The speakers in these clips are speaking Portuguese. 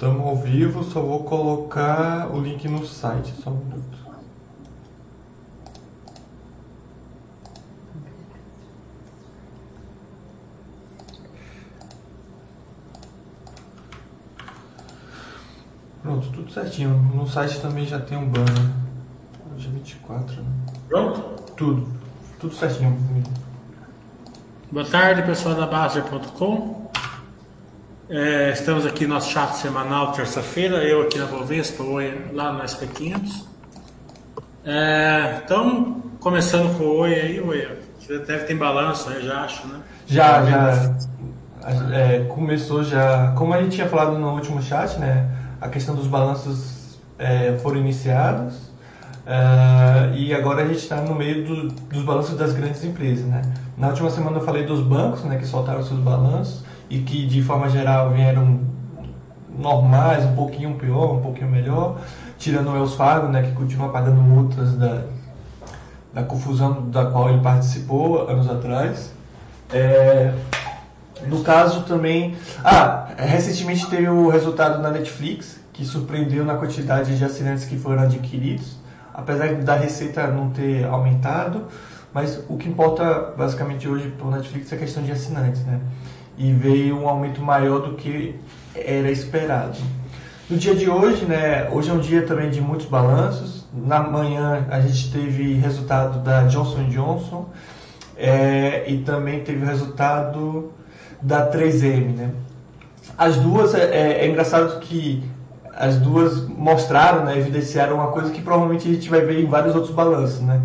Estamos ao vivo, só vou colocar o link no site, só um minuto. Pronto, tudo certinho. No site também já tem um banner. Hoje é 24, né? Pronto? Tudo. Tudo certinho. Boa tarde, pessoal da Baster.com. É, estamos aqui no nosso chat semanal, terça-feira. Eu aqui na Bovespa, Oi, lá no SP500. É, então, começando com o Oi aí, Oi. Deve ter balanço aí, já acho, né? Já, já. É, começou já. Como a gente tinha falado no último chat, né? A questão dos balanços é, foram iniciados. Uh, e agora a gente está no meio do, dos balanços das grandes empresas. Né? Na última semana eu falei dos bancos né, que soltaram seus balanços e que de forma geral vieram normais, um pouquinho pior, um pouquinho melhor, tirando o Wells Fargo, né, que continua pagando multas da, da confusão da qual ele participou anos atrás. É, no caso também. Ah, recentemente teve o resultado na Netflix, que surpreendeu na quantidade de assinantes que foram adquiridos apesar da receita não ter aumentado, mas o que importa basicamente hoje para o Netflix é a questão de assinantes, né? E veio um aumento maior do que era esperado. No dia de hoje, né? Hoje é um dia também de muitos balanços. Na manhã a gente teve resultado da Johnson Johnson é, e também teve o resultado da 3M, né? As duas é, é, é engraçado que as duas mostraram, né, evidenciaram uma coisa que provavelmente a gente vai ver em vários outros balanços, né,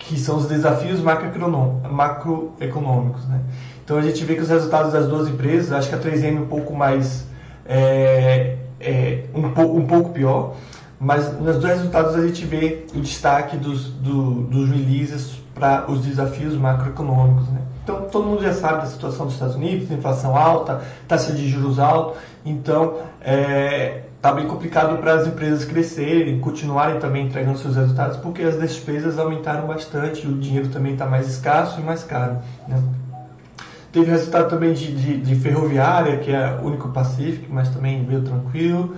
que são os desafios macroeconômicos. Né. Então a gente vê que os resultados das duas empresas, acho que a 3M um pouco mais, é, é, um, um pouco pior, mas nos dois resultados a gente vê o destaque dos, do, dos releases para os desafios macroeconômicos. Né. Então todo mundo já sabe da situação dos Estados Unidos, inflação alta, taxa de juros alta, então é, está bem complicado para as empresas crescerem, continuarem também entregando seus resultados, porque as despesas aumentaram bastante, o dinheiro também está mais escasso e mais caro. Né? Teve resultado também de, de, de, ferroviária, que é o único Pacific, mas também veio tranquilo.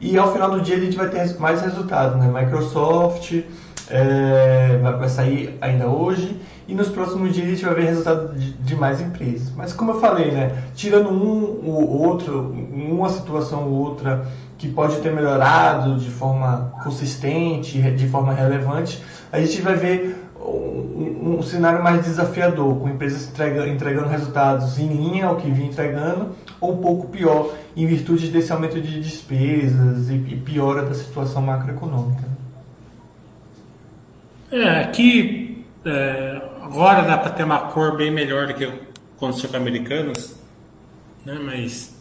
E ao final do dia a gente vai ter mais resultados, né? Microsoft é, vai sair ainda hoje e nos próximos dias a gente vai ver resultado de, de mais empresas. Mas como eu falei, né? Tirando um ou outro, uma situação ou outra que pode ter melhorado de forma consistente, de forma relevante, a gente vai ver um, um cenário mais desafiador, com empresas entrega, entregando resultados em linha ao que vinha entregando, ou um pouco pior, em virtude desse aumento de despesas e, e piora da situação macroeconômica. É, aqui é, agora dá para ter uma cor bem melhor do que aconteceu com americanos, né? mas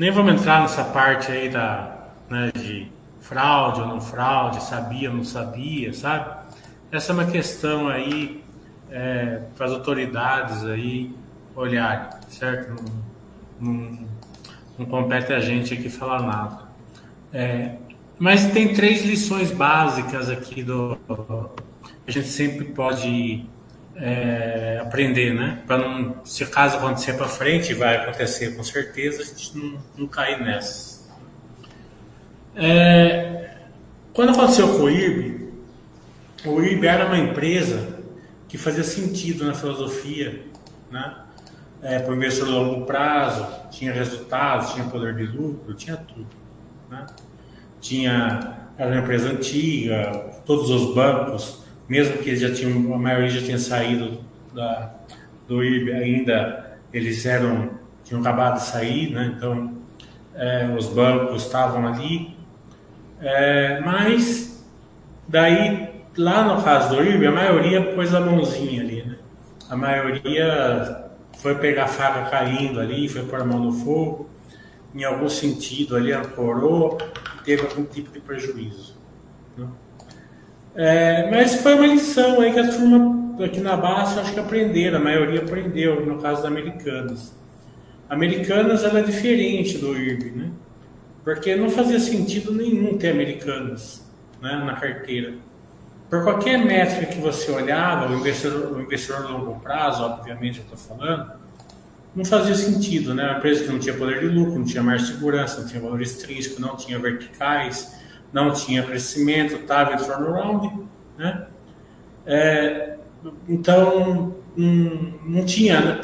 nem vamos entrar nessa parte aí da, né, de fraude ou não fraude, sabia ou não sabia, sabe? Essa é uma questão aí é, para as autoridades aí olharem, certo? Não, não, não, compete a gente aqui falar nada. É, mas tem três lições básicas aqui do a gente sempre pode é, aprender, né? Para não, se caso acontecer para frente, vai acontecer com certeza, a gente não, não cair nessa. É, quando aconteceu com o IRB, o IRB era uma empresa que fazia sentido na filosofia, né? É, para a longo prazo, tinha resultados, tinha poder de lucro, tinha tudo. Né? Tinha, era uma empresa antiga, todos os bancos mesmo que eles já tinham, a maioria já tinha saído da, do IB, ainda eles eram, tinham acabado de sair, né? então é, os bancos estavam ali, é, mas daí, lá no caso do IB, a maioria pôs a mãozinha ali, né? a maioria foi pegar a faca caindo ali, foi pôr a mão no fogo, em algum sentido ali ancorou, teve algum tipo de prejuízo. Né? É, mas foi uma lição aí que a turma aqui na base acho que aprenderam, a maioria aprendeu, no caso da Americanas. Americanas ela é diferente do IRB, né? Porque não fazia sentido nenhum ter Americanas né, na carteira. Por qualquer métrica que você olhava, o investidor, o investidor a longo prazo, obviamente eu estou falando, não fazia sentido, né? Uma empresa que não tinha poder de lucro, não tinha mais segurança, não tinha valor extrínseco, não tinha verticais, não tinha crescimento, estava em turnaround, né? É, então, não, não tinha, né?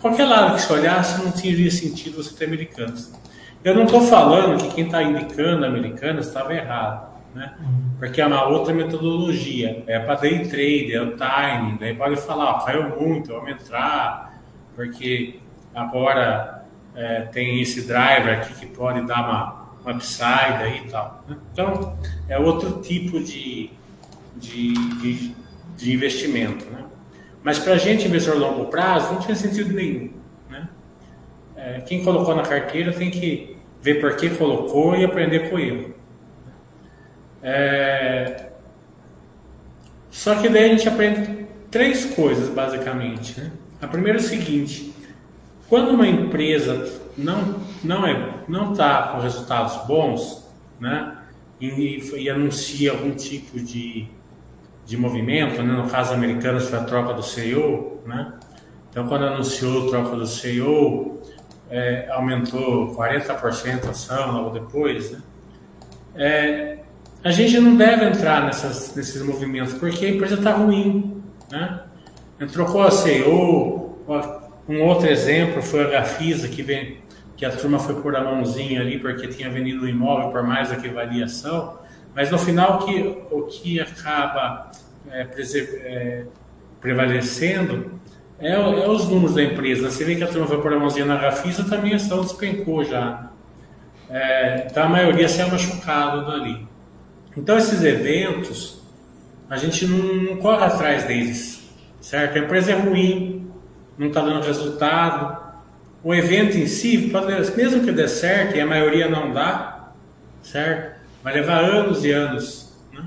qualquer lado que se olhasse, não teria sentido você ter americanos. Eu não estou falando que quem está indicando americanas estava errado, né? Porque é uma outra metodologia, é para day trade, é o timing, daí pode falar, ó, caiu muito, vamos entrar, porque agora é, tem esse driver aqui que pode dar uma, uma upside aí e tal. Né? Então, é outro tipo de, de, de, de investimento, né? Mas para a gente, investidor a longo prazo, não tinha sentido nenhum. Né? É, quem colocou na carteira tem que ver por que colocou e aprender com ele. É... Só que daí a gente aprende três coisas, basicamente. Né? A primeira é o seguinte: quando uma empresa não não é não está com resultados bons, né, e, e, anuncia algum tipo de, de movimento, né, no caso americano foi a troca do CEO, né, então quando anunciou a troca do CEO é, aumentou 40% a ação logo depois, né, é, a gente não deve entrar nessas, nesses movimentos porque a empresa está ruim, né, trocou a CEO, um outro exemplo foi a Gafisa, que, vem, que a turma foi por a mãozinha ali porque tinha vendido o imóvel por mais do que variação, mas no final que, o que acaba é, é, prevalecendo é, é, os números da empresa. Você vê que a turma foi por a mãozinha na Gafisa, também a ação despencou já. É, então a maioria saiu machucado dali. Então esses eventos, a gente não, não corre atrás deles, certo? A empresa é ruim, não está dando resultado. O evento em si, mesmo que dê certo, e a maioria não dá, certo? Vai levar anos e anos. Né?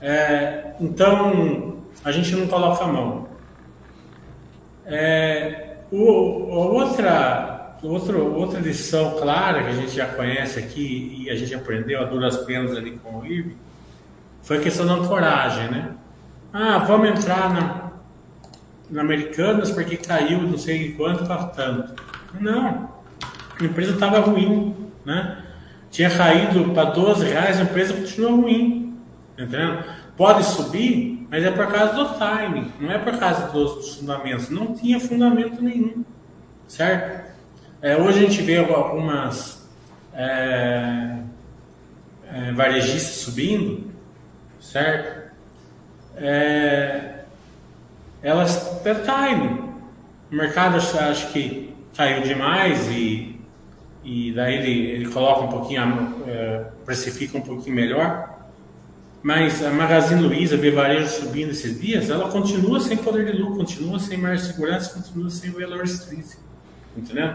É, então, a gente não coloca a mão. É, o, outra, outro, outra lição clara que a gente já conhece aqui e a gente aprendeu a duras penas ali com o IRB foi a questão da ancoragem, né? Ah, vamos entrar na Americanas porque caiu não sei quanto para tanto. Não, a empresa estava ruim, né? Tinha caído para 12 reais, a empresa continuou ruim, entendeu? Pode subir, mas é por causa do timing, não é por causa dos fundamentos. Não tinha fundamento nenhum, certo? É, hoje a gente vê algumas é, é, varejistas subindo, certo? É, elas têm time. O mercado acho que caiu demais e, e daí ele, ele coloca um pouquinho, é, precifica um pouquinho melhor. Mas a Magazine Luiza, a varejo subindo esses dias, ela continua sem poder de lucro, continua sem mais segurança, continua sem valor extrínseco. Entendeu?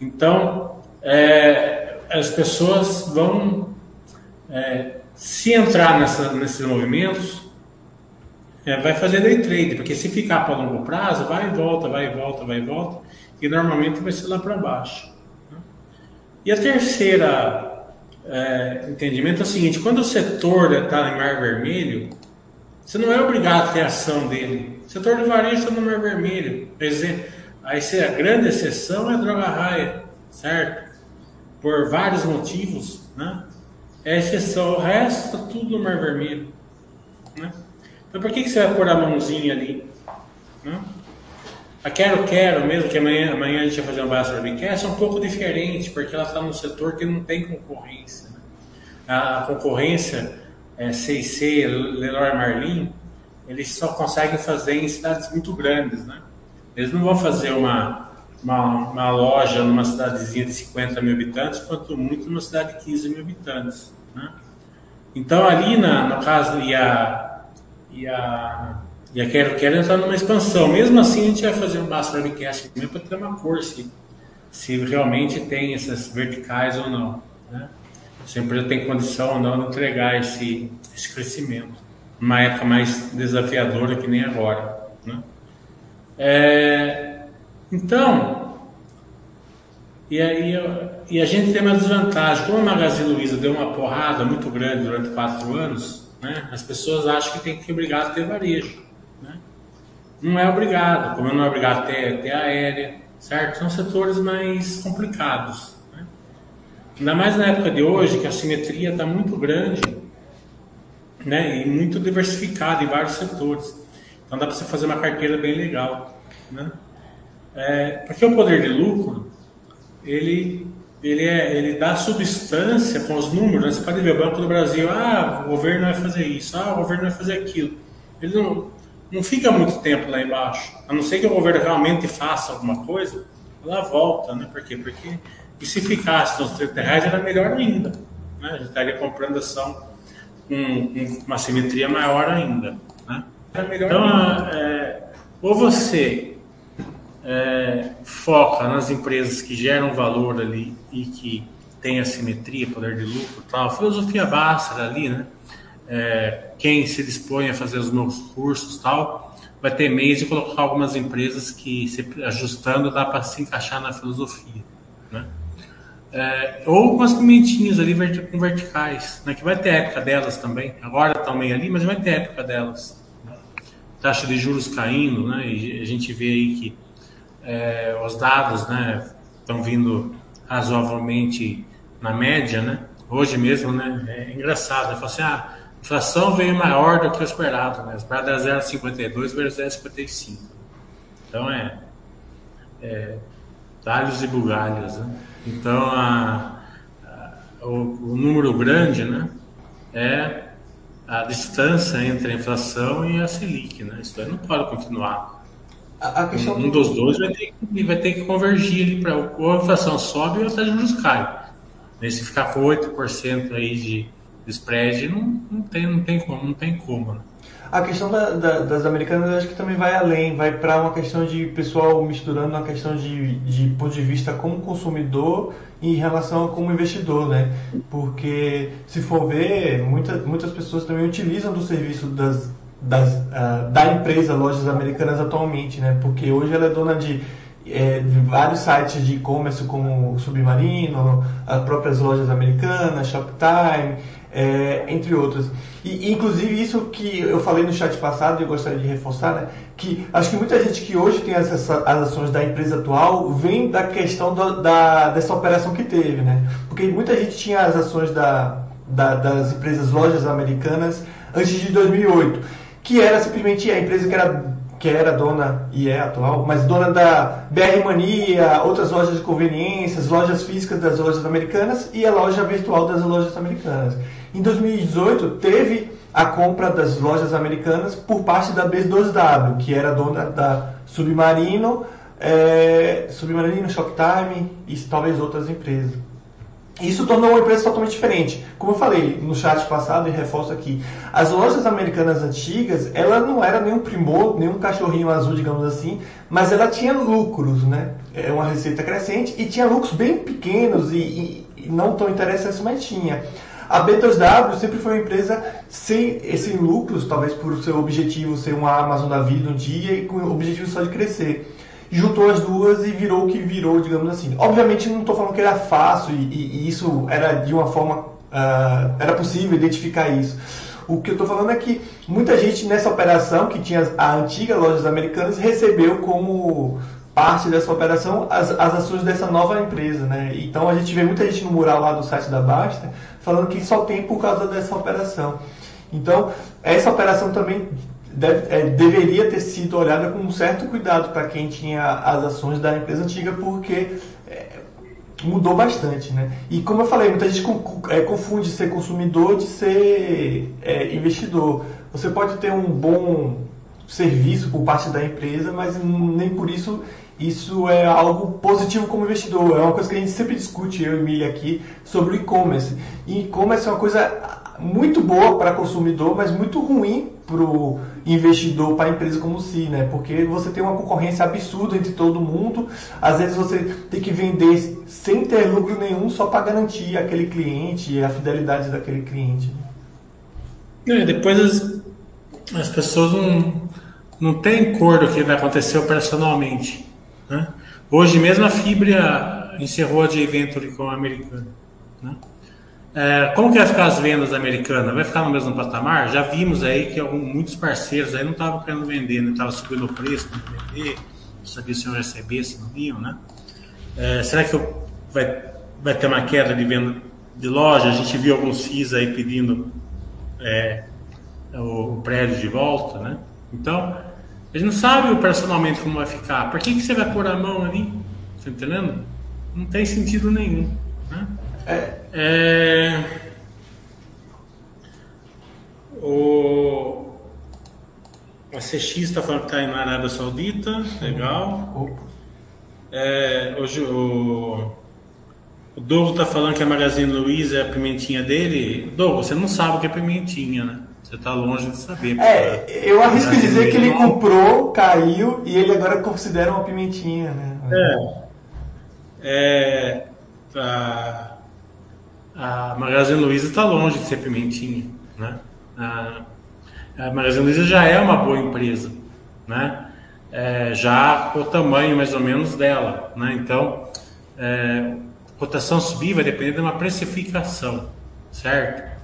Então, é, as pessoas vão, é, se entrar nessa, nesses movimentos, é, vai fazer day trade, porque se ficar para longo prazo, vai e volta, vai e volta, vai e volta, e normalmente vai ser lá para baixo. E a terceira é, entendimento é o seguinte: quando o setor está em mar vermelho, você não é obrigado a ter ação dele. O setor de varejo está no mar vermelho. Quer dizer, aí a grande exceção é a droga raia, certo? Por vários motivos, né? É exceção, o resto está tudo no mar vermelho. Né? Então por que, que você vai pôr a mãozinha ali? A Quero Quero, mesmo que amanhã, amanhã a gente vai fazer um basta webcast, é um pouco diferente, porque ela está num setor que não tem concorrência. Né? A, a, concorrência é, C&C, Leroy Marlin, eles só conseguem fazer em cidades muito grandes. Né? Eles não vão fazer uma, uma, uma, loja numa cidadezinha de 50 mil habitantes, quanto muito numa cidade de 15 mil habitantes. Né? Então ali, na, no caso, e a, e a, e a Quero Quero entrar numa expansão. Mesmo assim, a gente vai fazer um Basso Webcast mesmo para ter uma cor se, se realmente tem essas verticais ou não. Né? Se a empresa tem condição ou não de entregar esse, esse crescimento. Numa época mais desafiadora que nem agora. Né? É, então, e aí e a gente tem uma desvantagem. Como a Magazine Luiza deu uma porrada muito grande durante quatro anos, né? As pessoas acham que tem que ser obrigado a ter varejo. Né? Não é obrigado, como não é obrigado a ter, ter aérea, certo? São setores mais complicados. Né? Ainda mais na época de hoje, que a simetria está muito grande né? e muito diversificada em vários setores. Então dá para você fazer uma carteira bem legal. Né? É, porque o poder de lucro, ele, ele, é, ele dá substância com os números. Né? Você pode ver o Banco do Brasil, ah, o governo vai fazer isso, ah, o governo vai fazer aquilo. Ele não, não fica muito tempo lá embaixo. A não ser que o governo realmente faça alguma coisa, ela volta, né? Por quê? Porque e se ficasse nos 30 reais era melhor ainda. Né? A gente estaria comprando ação com, com uma simetria maior ainda. Né? Então, é, ou você é, foca nas empresas que geram valor ali e que tem assimetria, poder de lucro, tal, filosofia básica ali, né? é, quem se dispõe a fazer os meus cursos tal, vai ter meios de colocar algumas empresas que, se ajustando, dá para se encaixar na filosofia. Né? É, ou umas pimentinhas ali com verticais, né? que vai ter época delas também. Agora estão meio ali, mas vai ter época delas. Né? Taxa de juros caindo, né? e a gente vê aí que é, os dados né, estão vindo razoavelmente na média, né? Hoje mesmo, né? É engraçado. Falo assim, ah, inflação veio maior do que o esperado, né? O esperado era 0,52 versus 0,55. Então é, é talhos e bugalhos, né? Então a, a, o, o, número grande, né? É a distância entre a inflação e a Selic, né? Isso aí não pode continuar. A, a questão um, um dos dois vai ter, que, vai ter que convergir ali para ou a inflação sobe ou a taxa de juros cai. Se ficar com 8% aí de spread não, não, tem, não, tem como, não tem como. Né? A questão da, da, das americanas acho que também vai além, vai para uma questão de pessoal misturando uma questão de, de ponto de vista como consumidor em relação a como investidor, né? Porque se for ver, muita, muitas pessoas também utilizam do serviço das, das, uh, da empresa Lojas Americanas atualmente, né? Porque hoje ela é dona de é, de vários sites de e-commerce como Submarino, as próprias lojas americanas, Shoptime, é, entre outras. E, inclusive, isso que eu falei no chat passado e eu gostaria de reforçar, né, que acho que muita gente que hoje tem as, as ações da empresa atual vem da questão do, da, dessa operação que teve, né? Porque muita gente tinha as ações da, da, das empresas lojas americanas antes de 2008, que era simplesmente a empresa que era que era dona e é atual, mas dona da BR Mania, outras lojas de conveniências, lojas físicas das lojas americanas e a loja virtual das lojas americanas. Em 2018 teve a compra das lojas americanas por parte da B2W, que era dona da Submarino, é, Submarino, Shoptime e talvez outras empresas. Isso tornou uma empresa totalmente diferente. Como eu falei no chat passado e reforço aqui, as lojas americanas antigas, ela não era nenhum primor, nenhum cachorrinho azul, digamos assim, mas ela tinha lucros, né? É uma receita crescente e tinha lucros bem pequenos e, e, e não tão interessantes, mas tinha. A B2W sempre foi uma empresa sem, sem lucros, talvez por seu objetivo ser uma Amazon da vida um dia e com o objetivo só de crescer juntou as duas e virou o que virou, digamos assim. Obviamente não estou falando que era fácil e, e, isso era de uma forma. Uh, era possível identificar isso. O que eu estou falando é que muita gente nessa operação, que tinha a antiga Lojas Americanas, recebeu como parte dessa operação as, as ações dessa nova empresa. Né? Então a gente vê muita gente no mural lá do site da Basta falando que só tem por causa dessa operação. Então, essa operação também deve, é, deveria ter sido olhada com um certo cuidado para quem tinha as ações da empresa antiga, porque é, mudou bastante, né? E como eu falei, muita gente é, confunde ser consumidor de ser é, investidor. Você pode ter um bom serviço por parte da empresa, mas nem por isso isso é algo positivo como investidor. É uma coisa que a gente sempre discute, eu e Emília aqui, sobre o e-commerce. E e-commerce é uma coisa muito boa para consumidor, mas muito ruim para o investidor, para a empresa como si, né? Porque você tem uma concorrência absurda entre todo mundo. Às vezes você tem que vender sem ter lucro nenhum só para garantir aquele cliente, a fidelidade daquele cliente. É, depois as, as pessoas não, não têm cor do que vai acontecer operacionalmente. Né? Hoje mesmo a Fibra encerrou a J-Venture com a americana. Né? É, como que vai ficar as vendas americanas? Vai ficar no mesmo patamar? Já vimos aí que algum, muitos parceiros aí não estavam querendo vender, não né? estavam subindo o preço para vender, sabia se iam receber, se não iam, né? É, será que vai, vai ter uma queda de venda de loja? A gente viu alguns FIIs aí pedindo é, o, prédio de volta, né? Então, a gente não sabe operacionalmente como vai ficar. Por que, que você vai pôr a mão ali? Tá entendendo? Não tem sentido nenhum. Né? É. é... O... A CX está falando que está na Arábia Saudita, legal. É, hoje o, o Douglas está falando que a Magazine Luiza é a pimentinha dele. Douglas, você não sabe o que é pimentinha, né? Você está longe de saber. É, eu arrisco dizer que ele comprou, caiu e ele agora considera uma pimentinha, né? É. É, a, a Magazine Luiza está longe de ser pimentinha, né? A, a Magazine Luiza já é uma boa empresa, né? É, já o tamanho mais ou menos dela, né? Então, é, cotação subir vai depender de uma precificação, certo?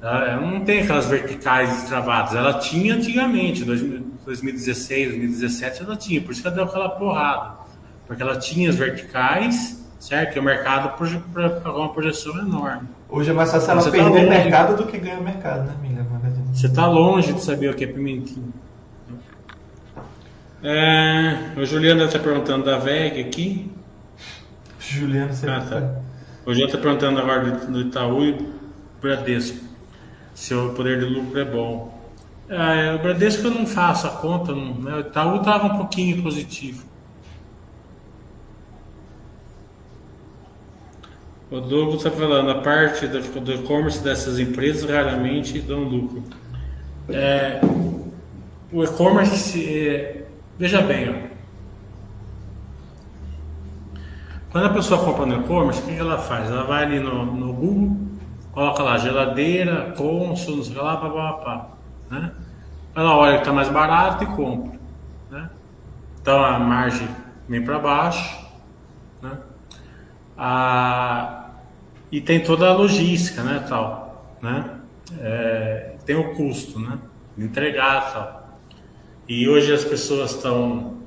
Ela não tem aquelas verticais travadas. Ela tinha antigamente, 2016, 2017, ela tinha. Por isso que ela deu aquela porrada. Porque ela tinha as verticais, certo? E o mercado para pagar uma projeção enorme. Hoje é mais fácil ela tá perder tá mercado do que ganhar mercado, né, Mila? Você está longe de saber o que é pimentinho. É, o Juliano está perguntando da VEG aqui. Juliano, você ah, tá. O Juliano está perguntando agora do Itaú e Bradesco. Se o poder de lucro é bom. É, o Bradesco eu não faço a conta, não, né? o Itaú estava um pouquinho positivo. O Douglas está falando, a parte do e-commerce dessas empresas raramente dão lucro. É, o e-commerce, é, veja bem, ó. quando a pessoa compra no e-commerce, o que ela faz? Ela vai ali no, no Google, coloca lá geladeira, cônsul, não sei lá, pá, pá, pá, né? Ela olha que está mais barato e compra. Né? Então a margem vem para baixo. Né? A, e tem toda a logística, né, tal, né? É, tem o custo, né? Entregar, tal. E hoje as pessoas estão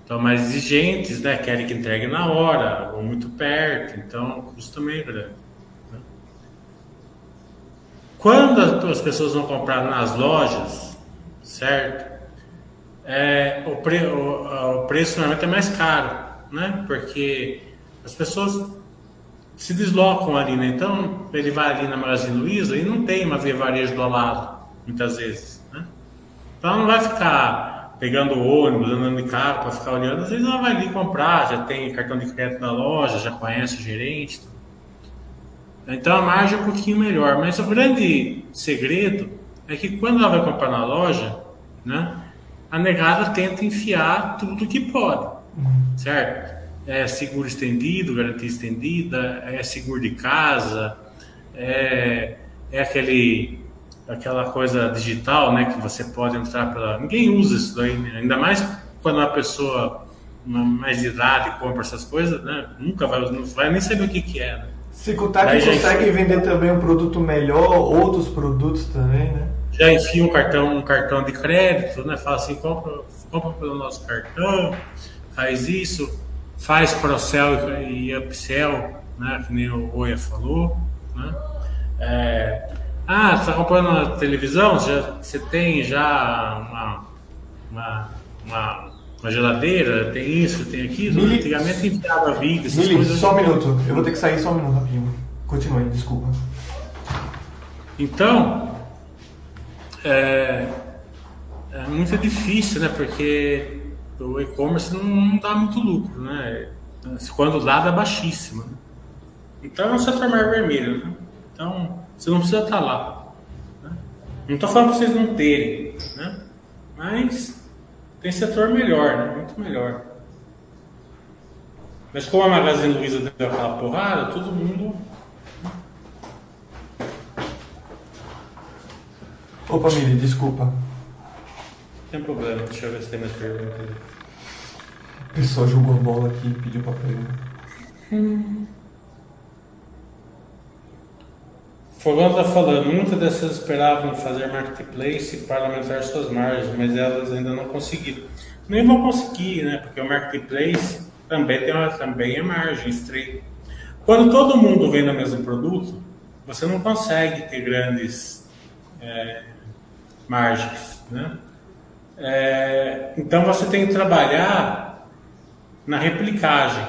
estão mais exigentes, né? Querem que entregue na hora ou muito perto, então o custo também é grande. Quando as pessoas vão comprar nas lojas, certo? É, o, pre, o, o preço normalmente é mais caro, né? Porque as pessoas se deslocam ali, né? Então, ele vai ali na Magazine Luiza e não tem uma via varejo do lado, muitas vezes, né? Então, não vai ficar pegando ônibus, andando de carro para ficar olhando. Às vezes ela vai ali comprar, já tem cartão de crédito na loja, já conhece o gerente. Então, a margem é um pouquinho melhor. Mas o grande segredo é que quando ela vai comprar na loja, né? A negada tenta enfiar tudo que pode, certo? é seguro estendido, garantia estendida, é seguro de casa, é, é aquele, aquela coisa digital, né, que você pode entrar pela... Ninguém usa isso daí, né? ainda mais quando uma pessoa mais de idade compra essas coisas, né, nunca vai, não vai nem saber o que, que é, né? Se contar que consegue já... vender também um produto melhor, outros produtos também, né? Já enfia um cartão, um cartão de crédito, né? Fala assim, compra, compra pelo nosso cartão, faz isso, faz Procel e Upsell, né, que nem o Oia falou. Né? É, ah, você está comprando uma televisão? Você, você tem já uma, uma, uma, uma, geladeira? Tem isso, tem aquilo? Mili... Antigamente enviava vídeo, essas Mili, coisas. Só um minuto, eu vou ter que sair só um minuto rapidinho. Continue, desculpa. Então, é, é muito difícil, né? Porque o e-commerce não, não, dá muito lucro, né? Quando dá, dá baixíssimo. Né? Então é um setor mais vermelho, né? Então você não precisa estar lá. Né? Não estou falando para vocês não terem, né? Mas tem setor melhor, né? Muito melhor. Mas como a Magazine Luiza deu aquela porrada, todo mundo. Opa, Mili, desculpa. Tem problema, deixa eu ver se tem mais perguntas. O pessoal jogou a bola aqui e pediu pra pegar. Hum. Fogão está falando, muitas dessas esperavam fazer marketplace para aumentar suas margens, mas elas ainda não conseguiram. nem vão conseguir, né? Porque o marketplace também tem uma, também é margem estreita. Quando todo mundo vende o mesmo produto, você não consegue ter grandes é, margens, né? É, então você tem que trabalhar na replicagem,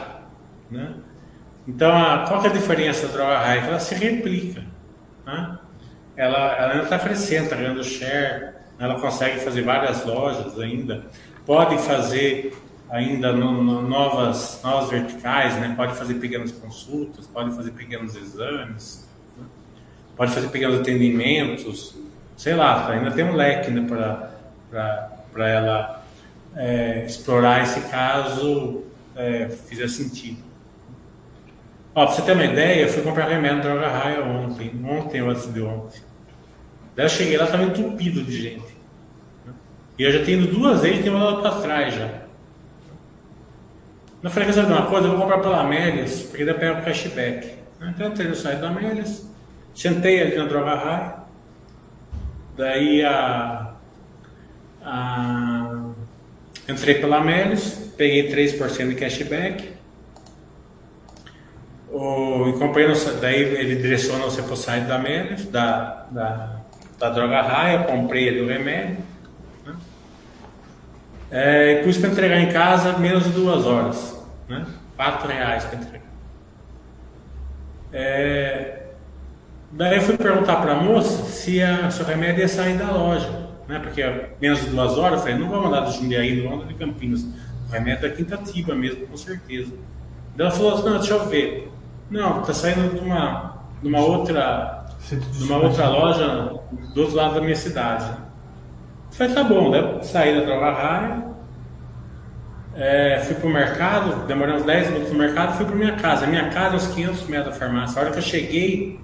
né? Então, a, qual é a diferença da droga raia? Ela se replica, né? Ela, ela ainda está crescendo, está ganhando share, ela consegue fazer várias lojas ainda, pode fazer ainda no, no, novas, novas verticais, né? pode fazer pequenas consultas, pode fazer pequenos exames, né? pode fazer pequenos atendimentos, sei lá, ainda tem um leque né, para ela é, explorar esse caso é, fizer sentido. Ó, pra você ter uma ideia, eu fui comprar remédio droga raia ontem, ontem ou antes de ontem. Daí eu cheguei lá, estava entupido de gente. E eu já tenho ido duas vezes e tenho mandado para trás já. Eu falei, quer saber uma coisa? Eu vou comprar pela Amélias, porque daí pega o cashback. Então eu entrei no site da Amélias, sentei ali na droga raia. Daí a, a, entrei pela Amélias, peguei 3% de cashback. O, e comprei daí ele direciona você para o site da Amélias, da, da, da droga raia, comprei ali o remédio. Né? É, e pus para entregar em casa menos de duas horas. Né? Quatro reais para entregar. É, daí eu fui perguntar para a moça se, a, se o remédio ia sair da loja. Né? Porque menos de duas horas, eu falei, não vou mandar do Jundiaí, não vou mandar de Campinas. O remédio é da Quintativa mesmo, com certeza. Daí ela falou assim, não, deixa eu ver. Não, está saindo de uma, de uma outra de uma outra loja do outro lado da minha cidade. Eu falei, tá bom, né? saí da Droga Raia, é, fui pro mercado, demorei uns 10 minutos no mercado, fui para minha casa. A minha casa, uns 500 metros da farmácia. A hora que eu cheguei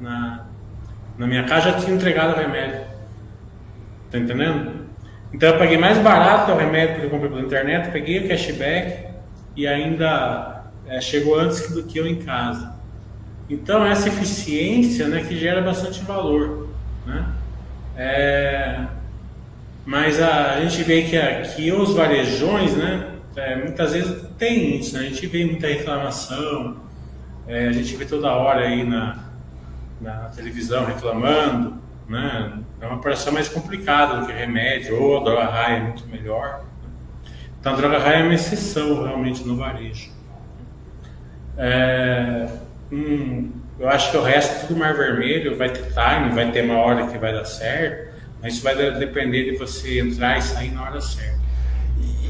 na, na minha casa, já tinha entregado o remédio. Tá entendendo? Então eu paguei mais barato o remédio que eu comprei pela internet, peguei o cashback e ainda é, chegou antes do que eu em casa. Então essa eficiência né, que gera bastante valor. Né? É, mas a, a, gente vê que aqui os varejões, né, é, muitas vezes tem isso, né? a gente vê muita reclamação, é, a gente vê toda hora aí na, na televisão reclamando, né? é uma operação mais complicada do que remédio, ou a droga raia é muito melhor. Então a droga raia é uma exceção realmente no varejo. É, hum, eu acho que o resto tudo mar vermelho, vai ter time, vai ter uma hora que vai dar certo, mas isso vai depender de você entrar e sair na hora certa.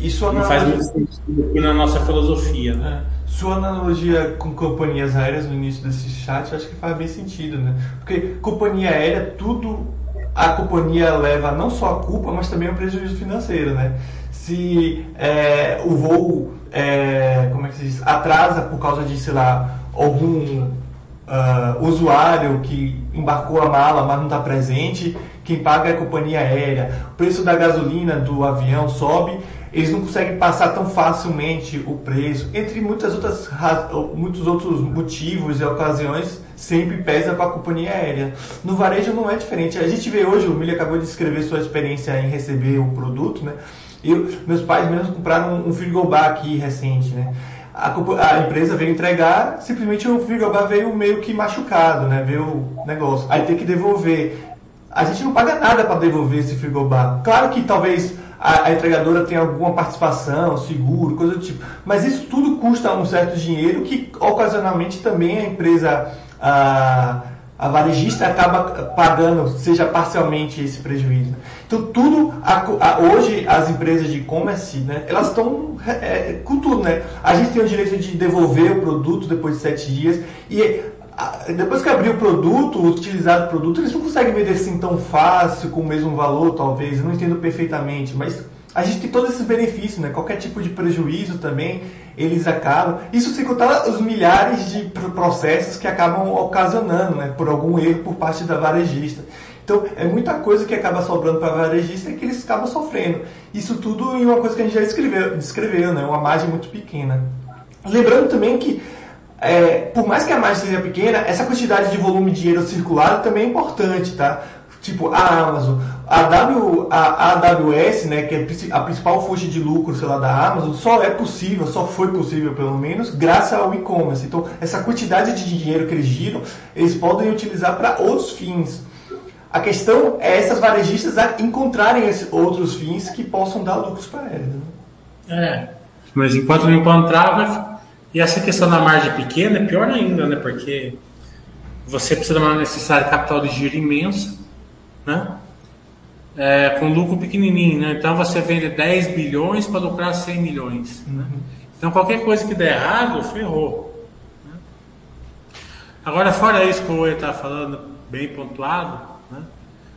Isso não faz muito sentido na nossa filosofia, né? É. Sua analogia com companhias aéreas no início desse chat, acho que faz bem sentido, né? Porque companhia aérea, tudo a companhia leva não só a culpa, mas também o prejuízo financeiro, né? Se é, o voo, é, como é que se diz, atrasa por causa de, sei lá, algum uh, usuário que embarcou a mala, mas não está presente, quem paga é a companhia aérea. O preço da gasolina do avião sobe, eles não conseguem passar tão facilmente o preço, entre muitas outras muitos outros motivos e ocasiões, sempre pesa para a companhia aérea. No varejo não é diferente. A gente vê hoje, o Milha acabou de escrever sua experiência em receber o produto, né? Eu, meus pais mesmo compraram um frigobar aqui recente, né? A, a, empresa veio entregar, simplesmente o frigobar veio meio que machucado, né? Veio o negócio. Aí tem que devolver. A gente não paga nada para devolver esse frigobar. Claro que talvez a, a, entregadora tenha alguma participação, seguro, coisa do tipo. Mas isso tudo custa um certo dinheiro que ocasionalmente também a empresa. A, a varejista acaba pagando, seja parcialmente, esse prejuízo. Então, tudo, a, a, hoje, as empresas de e-commerce, né, elas estão é, é, com tudo, né? A gente tem o direito de devolver o produto depois de sete dias e a, depois que abrir o produto, utilizar o produto, eles não conseguem vender assim tão fácil, com o mesmo valor, talvez, eu não entendo perfeitamente, mas a gente tem todos esses benefícios, né? Qualquer tipo de prejuízo também, eles acabam. Isso sem contar os milhares de processos que acabam ocasionando, né? Por algum erro por parte da varejista. Então, é muita coisa que acaba sobrando para a varejista e que eles acabam sofrendo. Isso tudo em uma coisa que a gente já descreveu, descreveu né? Uma margem muito pequena. Lembrando também que é, por mais que a margem seja pequena, essa quantidade de volume de dinheiro circulado também é importante, tá? Tipo, a Amazon, a, w, a AWS, né, que é a principal fonte de lucro, sei lá, da Amazon, só é possível, só foi possível pelo menos, graças ao e-commerce. Então, essa quantidade de dinheiro que eles giram, eles podem utilizar para outros fins. A questão é essas varejistas encontrarem esses outros fins que possam dar lucros para eles. Né? É, mas enquanto não encontrava, e essa questão da margem pequena é pior ainda, né? Porque você precisa de uma necessária capital de giro imensa, né? É, com lucro pequenininho, né? Então você vende 10 bilhões para lucrar 100 milhões. Né? Uhum. Então qualquer coisa que der errado, ferrou. Né? Agora, fora isso que o Oi está falando, bem pontuado, né?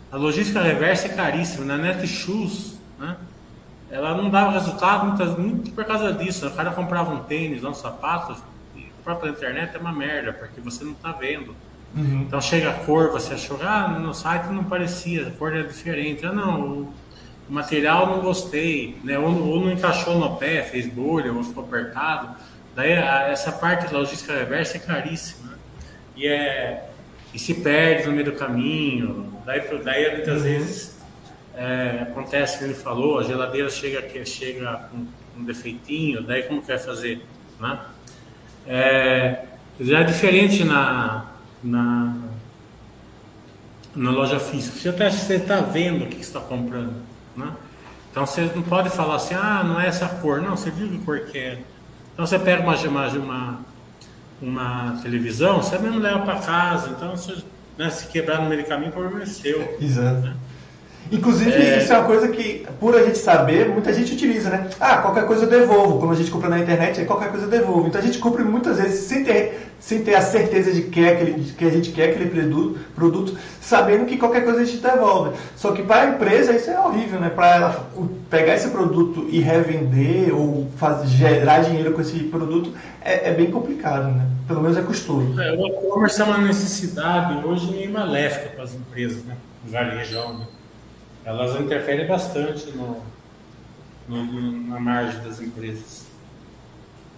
a logística reversa é caríssima. Na né? Netshoes, né? ela não dava resultado muitas, muito por causa disso. O cara comprava um tênis, um sapato, e comprar pela internet é uma merda, porque você não está vendo. Uhum. Então chega a cor, você achou, ah, no site não parecia, a cor era diferente. Ah, não, o material não gostei, né? ou, ou não encaixou no pé, fez bolha, ou ficou apertado. Daí a, essa parte da logística reversa é caríssima. Né? E, é, e se perde no meio do caminho. Daí, daí muitas uhum. vezes é, acontece o que ele falou, a geladeira chega, chega com um defeitinho, daí como que vai fazer? Né? É, já é diferente na, na, na loja física. Você até você está vendo o que está comprando, né? Então você não pode falar assim, ah, não é essa cor. Não, você viu que cor que é. Então você pega uma, uma, uma televisão, você mesmo leva para casa. Então você, né, se quebrar no meio do caminho, o problema é seu. Exato. Né? Inclusive, é... isso é uma coisa que, por a gente saber, muita gente utiliza, né? Ah, qualquer coisa eu devolvo. Quando a gente compra na internet, qualquer coisa eu devolvo. Então a gente compra muitas vezes sem ter, sem ter a certeza de que, é aquele, que a gente quer aquele produto, produto, sabendo que qualquer coisa a gente devolve. Só que para a empresa isso é horrível, né? Para ela pegar esse produto e revender ou fazer, gerar dinheiro com esse produto é, é bem complicado, né? Pelo menos é custoso. É, o e-commerce é uma necessidade hoje meio maléfica para as empresas, né? Varejão, né? Elas interferem bastante no, no, na margem das empresas.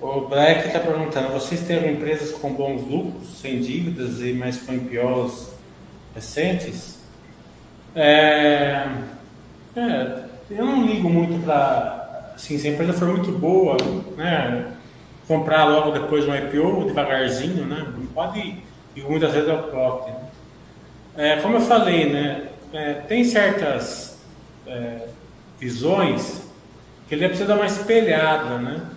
O Black está perguntando: vocês têm empresas com bons lucros, sem dívidas e mais com IPOs recentes? É, é, eu não ligo muito para. Assim, se a empresa for muito boa, né, comprar logo depois de um IPO, devagarzinho, né, não pode ir muitas vezes ao toque. Né? É, como eu falei, né, é, tem certas é, visões que ele precisa dar uma espelhada, né?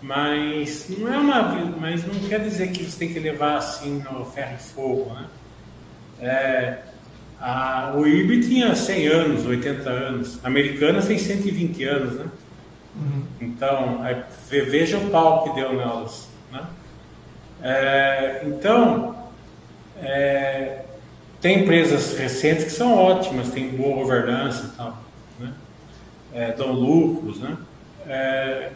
Mas não é uma, mas não quer dizer que você tem que levar assim no ferro e fogo, né? É, a, o IB tinha 100 anos, 80 anos. A americana tem 120 anos, né? Uhum. Então, veja o pau que deu nelas, né? É, então, é, tem empresas recentes que são ótimas, tem boa governança e tal, né? É, dão lucros, né? É,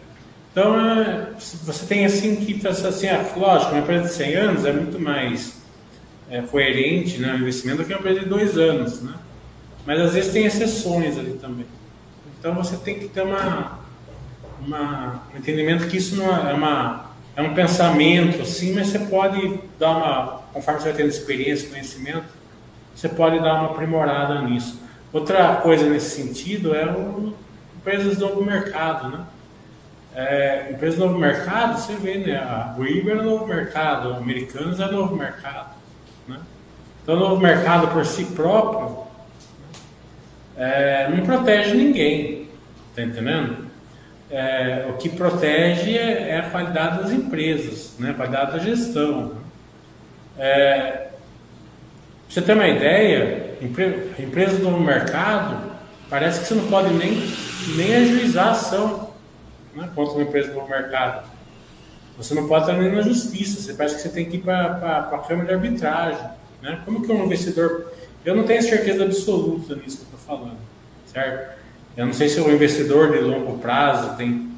então, é, você tem assim que assim, ah, lógico, uma empresa de 100 anos é muito mais é, coerente né, o investimento do que uma empresa de 2 anos, né? Mas às vezes tem exceções ali também. Então você tem que ter uma, uma um entendimento que isso não é, uma, é um pensamento, assim, mas você pode dar uma, conforme você vai tendo experiência, conhecimento, você pode dar uma aprimorada nisso. Outra coisa nesse sentido é o empresas do novo mercado, né? É, empresas do novo mercado, você vê, né? A Uber é novo mercado, Americanos é novo mercado, né? Então, o novo mercado por si próprio é, não protege ninguém, tá entendendo? É, o que protege é, é, a qualidade das empresas, né? a qualidade da gestão. É, pra você ter uma ideia, empre, empresas do mercado, parece que você não pode nem, nem ajuizar a ação né, contra uma empresa do mercado. Você não pode estar nem na justiça, você parece que você tem que ir para a Câmara de Arbitragem. Né? Como que um investidor. Eu não tenho certeza absoluta nisso que eu estou falando, certo? Eu não sei se o investidor de longo prazo tem,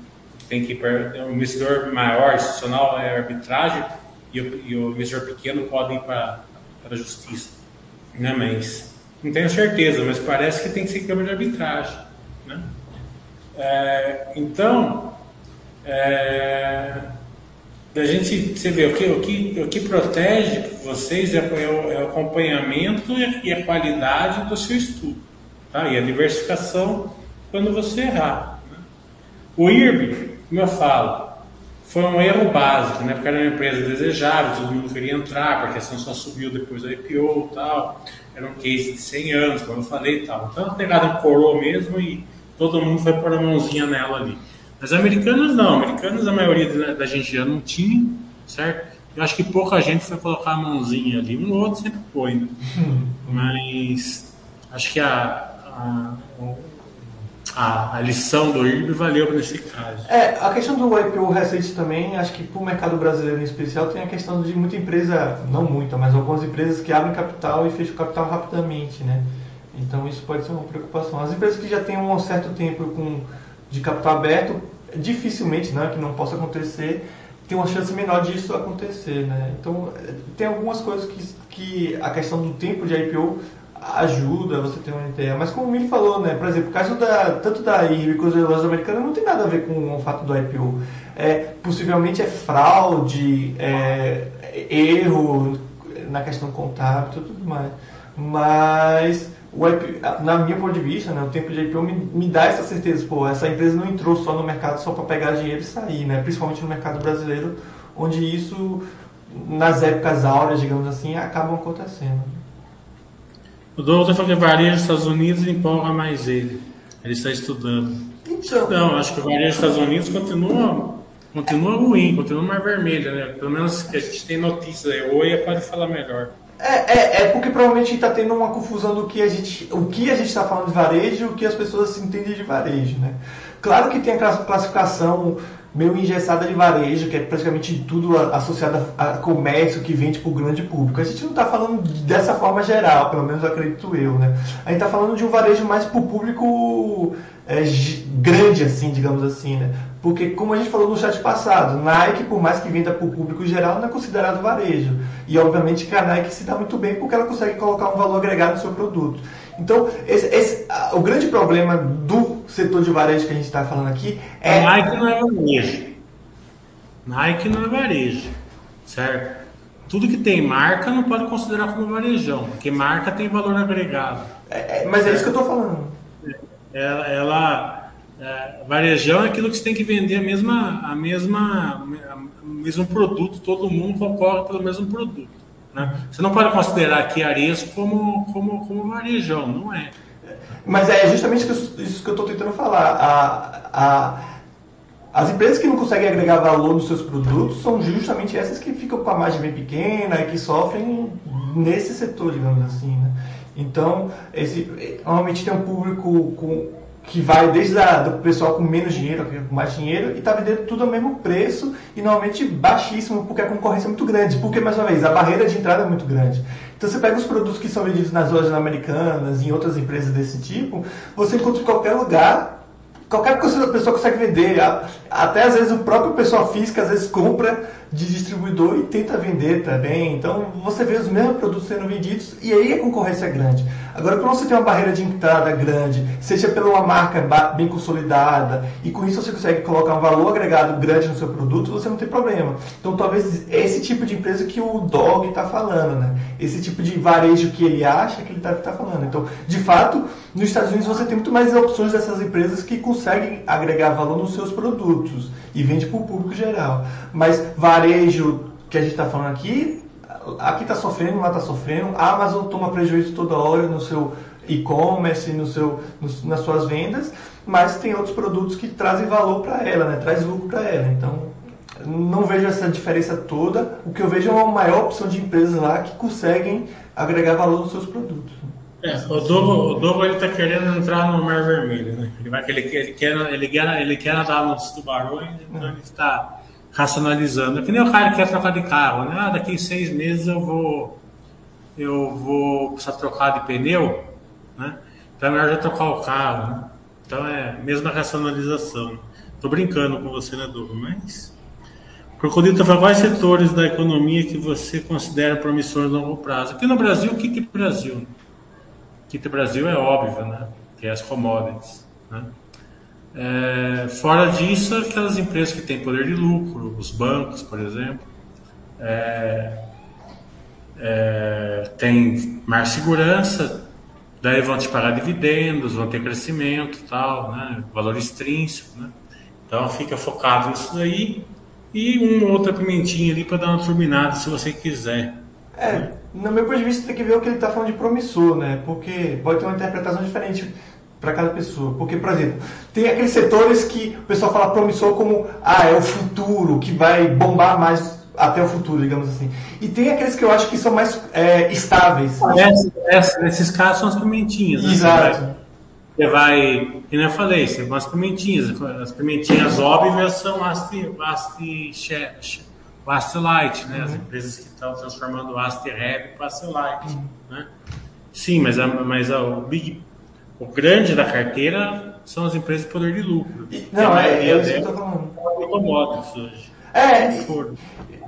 tem que ir para. Um investidor maior, institucional, é arbitragem, e o, e o investidor pequeno pode ir para a justiça. Né? Mas não tenho certeza, mas parece que tem que ser Câmara de Arbitragem. Né? É, então, é, a gente, você vê, o que, o que, o que protege vocês é, é, o, é o acompanhamento e a qualidade do seu estudo, tá? E a diversificação quando você errar. Né? O IRB, como eu falo, foi um erro básico, né? Porque era uma empresa desejável, todo mundo queria entrar, porque a ação só subiu depois da IPO e tal. Era um case de 100 anos, como eu falei e tal. Então a pegada coroa mesmo e todo mundo foi pôr a mãozinha nela ali. Mas americanos não, americanos a maioria da gente já não tinha, certo? Eu acho que pouca gente foi colocar a mãozinha ali, um outro sempre põe, né? Mas acho que a, a, a, a, lição do IRB valeu nesse caso. É, a questão do IPO recente também, acho que para o mercado brasileiro em especial, tem a questão de muita empresa, não muita, mas algumas empresas que abrem capital e fecham capital rapidamente, né? Então isso pode ser uma preocupação. As empresas que já têm um certo tempo com, de capital aberto dificilmente, não é que não possa acontecer, tem uma chance menor disso acontecer, né? Então, tem algumas coisas que, que a questão do tempo de IPO ajuda você ter uma ideia. Mas como o Mili falou, né? Por exemplo, o caso da, tanto da quanto da lojas americanas não tem nada a ver com o fato do IPO. É, possivelmente é fraude, é, erro na questão contábil e tudo mais. Mas o IPO, na minha ponto de vista, né, o tempo de IPO me, me dá essa certeza, pô, essa empresa não entrou só no mercado só para pegar dinheiro e sair, né? Principalmente no mercado brasileiro, onde isso, nas épocas áureas, digamos assim, acabam acontecendo. O doutor falou que varejo dos Estados Unidos empolga mais ele. Ele está estudando. Então, não, acho que o varejo dos Estados Unidos continua, continua ruim, continua mais vermelha, né? Pelo menos que a gente tem notícias aí. O Oia pode falar melhor. É, é, é porque provavelmente está tendo uma confusão do que a gente, o que a gente está falando de varejo e o que as pessoas entendem de varejo, né? Claro que tem a classificação meio engessada de varejo, que é praticamente tudo associado a comércio que vende para o grande público. A gente não está falando dessa forma geral, pelo menos acredito eu, né? A gente está falando de um varejo mais para o público é, grande, assim, digamos assim, né? Porque, como a gente falou no chat passado, Nike, por mais que venda para o público geral, não é considerado varejo. E, obviamente, que a Nike se dá muito bem porque ela consegue colocar um valor agregado no seu produto. Então, esse, esse, o grande problema do setor de varejo que a gente está falando aqui é. Nike não é varejo. Nike não é varejo, certo? Tudo que tem marca não pode considerar como varejão, porque marca tem valor agregado. É, é, mas é isso que eu estou falando. Ela, ela é, varejão é aquilo que você tem que vender a mesma, a mesma, o mesmo produto, todo mundo concorre pelo mesmo produto. Né? Você não pode considerar que Ares como, como, como varejão, não é. Mas é justamente isso que eu estou tentando falar. A, a, as empresas que não conseguem agregar valor nos seus produtos são justamente essas que ficam com a margem bem pequena e que sofrem nesse setor, digamos assim. Né? Então, esse, normalmente tem um público com, que vai desde a, do pessoal com menos dinheiro, com mais dinheiro, e está vendendo tudo ao mesmo preço e normalmente baixíssimo, porque a concorrência é muito grande. Porque, mais uma vez, a barreira de entrada é muito grande. Então, você pega os produtos que são vendidos nas lojas americanas em outras empresas desse tipo, você encontra em qualquer lugar qualquer pessoa consegue vender. Até às vezes o próprio pessoal física às vezes compra de distribuidor e tenta vender também. Então você vê os mesmos produtos sendo vendidos e aí a concorrência é grande. Agora, quando você tem uma barreira de entrada grande, seja pela uma marca bem consolidada e com isso você consegue colocar um valor agregado grande no seu produto, você não tem problema. Então talvez esse tipo de empresa que o Dog está falando, né? Esse tipo de varejo que ele acha que ele está tá falando. Então, de fato, nos Estados Unidos você tem muito mais opções dessas empresas que conseguem agregar valor nos seus produtos e vende para o público geral. Mas varejo que a gente está falando aqui, aqui está sofrendo, lá está sofrendo. A Amazon toma prejuízo toda hora no seu e-commerce, no seu, no, nas suas vendas, mas tem outros produtos que trazem valor para ela, né? traz lucro para ela. Então, não vejo essa diferença toda. O que eu vejo é uma maior opção de empresas lá que conseguem agregar valor nos seus produtos. É, o Dogo, o Dogo ele tá querendo entrar no Mar Vermelho, né? Ele, vai, ele, ele, quer, ele, quer, ele quer nadar nos tubarões, então ele está racionalizando. É que nem o cara que quer trocar de carro, né? Ah, daqui seis meses eu vou eu vou precisar trocar de pneu, né? Então é melhor já trocar o carro, né? Então é mesma racionalização. Tô brincando com você, né, Dogo? Mas. Crocodilo falando quais setores da economia que você considera promissores no longo prazo. Aqui no Brasil, o que, que é Brasil? Quinta Brasil é óbvio, né? Que é as commodities, né? É, fora disso, aquelas empresas que têm poder de lucro, os bancos, por exemplo, é, é, tem mais segurança, daí vão te pagar dividendos, vão ter crescimento, tal, né, valor extrínseco, né? Então fica focado nisso daí e uma outra pimentinha ali para dar uma turbinada se você quiser. É, no meu ponto de vista tem que ver o que ele está falando de promissor, né? Porque pode ter uma interpretação diferente para cada pessoa. Porque, por exemplo, tem aqueles setores que o pessoal fala promissor como ah, é o futuro, que vai bombar mais até o futuro, digamos assim. E tem aqueles que eu acho que são mais é, estáveis. Essa, essa, esses casos são as pimentinhas. Né? Exato. Você vai, como eu falei, você vai as pimentinhas. As pimentinhas óbvias são as o Astelite, né? Uhum. As empresas que estão transformando o Asterrap para Astelite, uhum. né? Sim, mas, a, mas a, o Big, o grande da carteira são as empresas de poder de lucro. Não, é, é, que eu estou falando. hoje. É,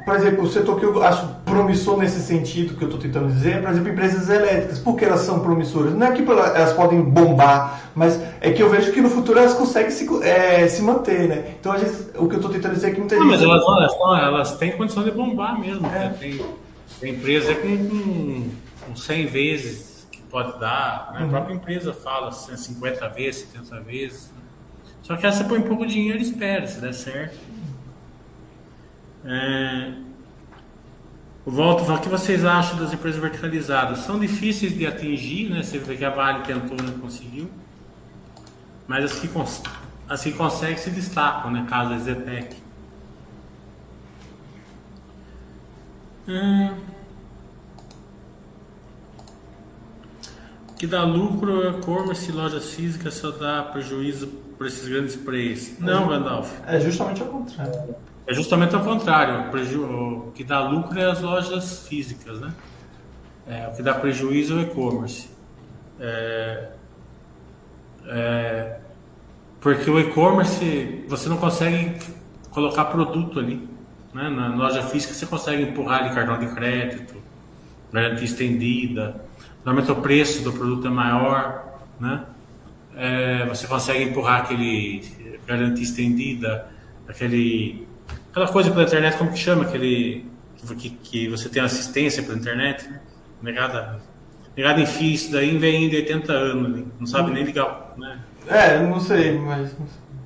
por exemplo, o setor que eu acho promissor nesse sentido que eu estou tentando dizer, por exemplo, empresas elétricas. Por que elas são promissoras? Não é que elas podem bombar, mas é que eu vejo que no futuro elas conseguem se, é, se manter, né? Então, às vezes, o que eu estou tentando dizer é que muita gente... Mas elas, elas, elas têm condição de bombar mesmo. É. Né? Tem, tem empresa com, com, com 100 vezes que pode dar. Né? Uhum. A própria empresa fala 50 vezes, 70 vezes. Né? Só que essa põe pouco dinheiro e espera, se der certo. É, volto o que vocês acham das empresas verticalizadas? São difíceis de atingir, né? Você vê que a Vale tentou e não conseguiu. Mas as que, cons as que conseguem se destacam, né? Caso a Zetec. Hum. que dá lucro é e-commerce, lojas físicas só dá prejuízo por esses grandes preços. Não, Gandalf. É justamente o contrário. É justamente ao contrário. O que dá lucro é as lojas físicas, né? É, o que dá prejuízo é o e-commerce. É, é, porque o e-commerce você não consegue colocar produto ali. Né? Na loja física você consegue empurrar ali cartão de crédito, garantia estendida. Normalmente o preço do produto é maior, né? É, você consegue empurrar aquele garantia estendida, aquele aquela coisa pela internet, como que chama? Aquele que, que você tem assistência pela internet, né? Negada, negada em fio, isso daí vem de 80 anos, não sabe nem ligar, né? É, não sei, mas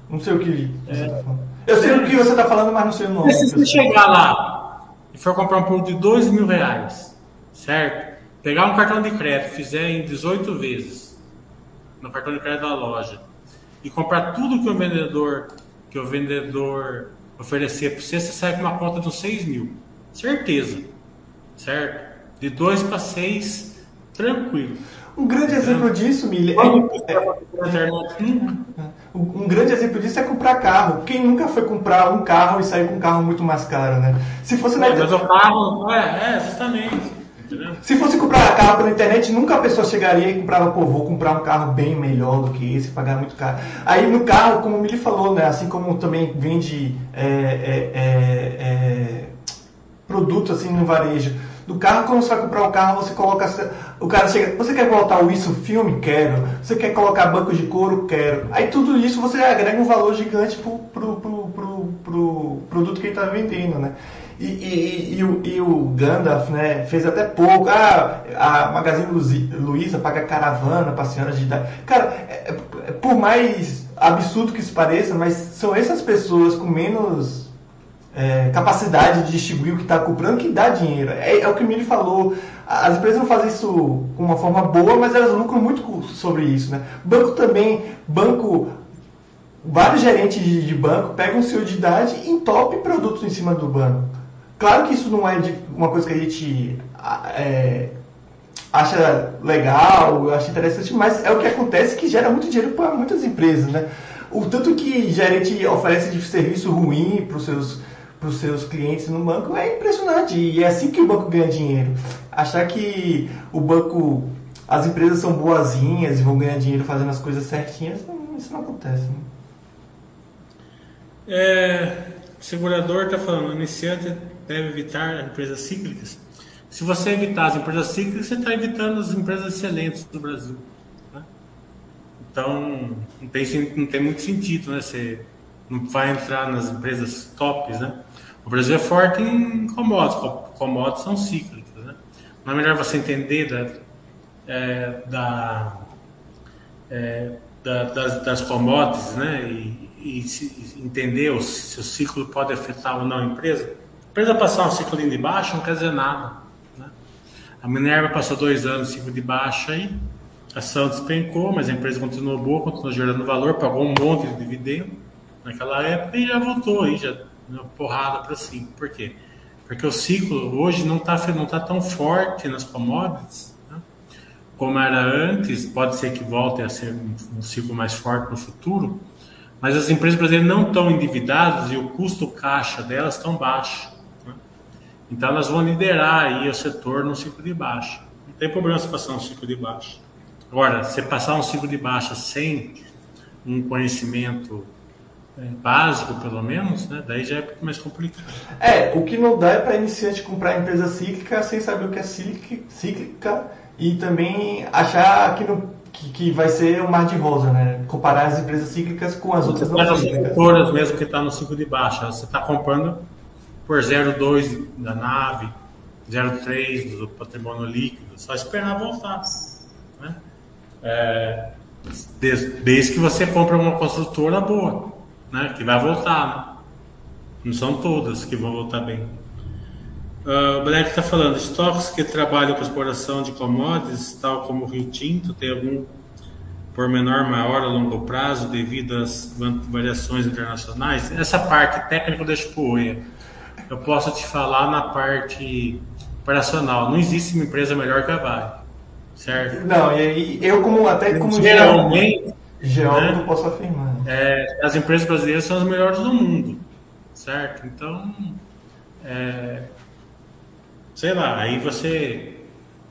não sei o que é. Eu sei o que você está falando, mas não sei o nome. Se você chegar lá e for comprar um produto de 2 mil reais, certo? Pegar um cartão de crédito, fizer em 18 vezes no cartão de crédito da loja e comprar tudo que o vendedor que o vendedor oferecer para você, você sai com uma conta de 6 mil. Certeza. Certo? De 2 para 6, tranquilo. Um grande exemplo disso, Milha, é... Um grande exemplo disso é comprar carro. Quem nunca foi comprar um carro e sair com um carro muito mais caro, né? Se fosse na... Mas o carro, é, é justamente. Se fosse comprar carro pela internet, nunca a pessoa chegaria e comprava, pô, vou comprar um carro bem melhor do que esse, pagar muito caro. Aí no carro, como o Mili falou, né, assim como também vende é, é, é, é produto assim no varejo, do carro, quando você vai comprar o carro, você coloca. O cara chega, você quer o isso filme? Quero. Você quer colocar banco de couro? Quero. Aí tudo isso você agrega um valor gigante pro, pro, pro, pro, pro produto que ele está vendendo, né? E, e, e, o, e o Gandalf né, fez até pouco. Ah, a Magazine Luiza paga caravana para senhoras de idade. Cara, é, é, por mais absurdo que isso pareça, mas são essas pessoas com menos é, capacidade de distribuir o que está comprando que dá dinheiro. É, é o que o Mili falou. As empresas não fazem isso com uma forma boa, mas elas lucram muito sobre isso. Né? Banco também, banco vários gerentes de, banco pegam seu de idade e entopem produtos em cima do banco. Claro que isso não é uma coisa que a gente é, acha legal, acha interessante, mas é o que acontece que gera muito dinheiro para muitas empresas, né? O tanto que gerente oferece de serviço ruim para os seus para os seus clientes no banco é impressionante e é assim que o banco ganha dinheiro. Achar que o banco, as empresas são boazinhas e vão ganhar dinheiro fazendo as coisas certinhas, isso não acontece. Né? É, o segurador está falando, iniciante deve evitar empresas cíclicas. Se você evitar as empresas cíclicas, você está evitando as empresas excelentes do Brasil. Né? Então, não tem, não tem muito sentido, né? Você não vai entrar nas empresas tops, né? O Brasil é forte em commodities, commodities são cíclicas, né? Não é melhor você entender da, é, da, é, da das, das, commodities, né? E, e se, entender se o ciclo pode afetar ou não a empresa. Empresa passar um ciclo de baixo não quer dizer nada. Né? A Minerva passou dois anos ciclo de baixa aí, a ação despencou, mas a empresa continuou boa, continuou gerando valor, pagou um monte de dividendo naquela época e já voltou aí, já deu porrada para cima. Por quê? Porque o ciclo hoje não está não tá tão forte nas commodities né? como era antes, pode ser que volte a ser um, um ciclo mais forte no futuro, mas as empresas brasileiras não estão endividadas e o custo caixa delas estão baixo. Então elas vão liderar aí o setor no ciclo de baixa. Não tem problema se passar um ciclo de baixa. Agora, se passar um ciclo de baixa sem um conhecimento é, básico, pelo menos, né? daí já é mais complicado. É, o que não dá é para iniciante comprar empresa cíclica sem saber o que é cíclica e também achar que, que, que vai ser um mar de rosa, né? Comparar as empresas cíclicas com as outras não cíclicas. As mesmo que está no ciclo de baixa, você está comprando por 0,2 da nave, 0,3 do patrimônio líquido, só esperar voltar. Né? É, desde, desde, que você compre uma construtora boa, né? Que vai voltar, né? Não são todas que vão voltar bem. Uh, o Black está falando, estoques que trabalham com exploração de commodities, tal como o Rio Tinto, tem algum pormenor maior a longo prazo devido às variações internacionais? Essa parte técnica eu deixo para o. Eu posso te falar na parte operacional. Não existe uma empresa melhor que a Vale. Certo? Não, e eu como até como geralmente geólogo né, posso afirmar. É, as empresas brasileiras são as melhores do mundo, certo? Então, é, sei lá, aí você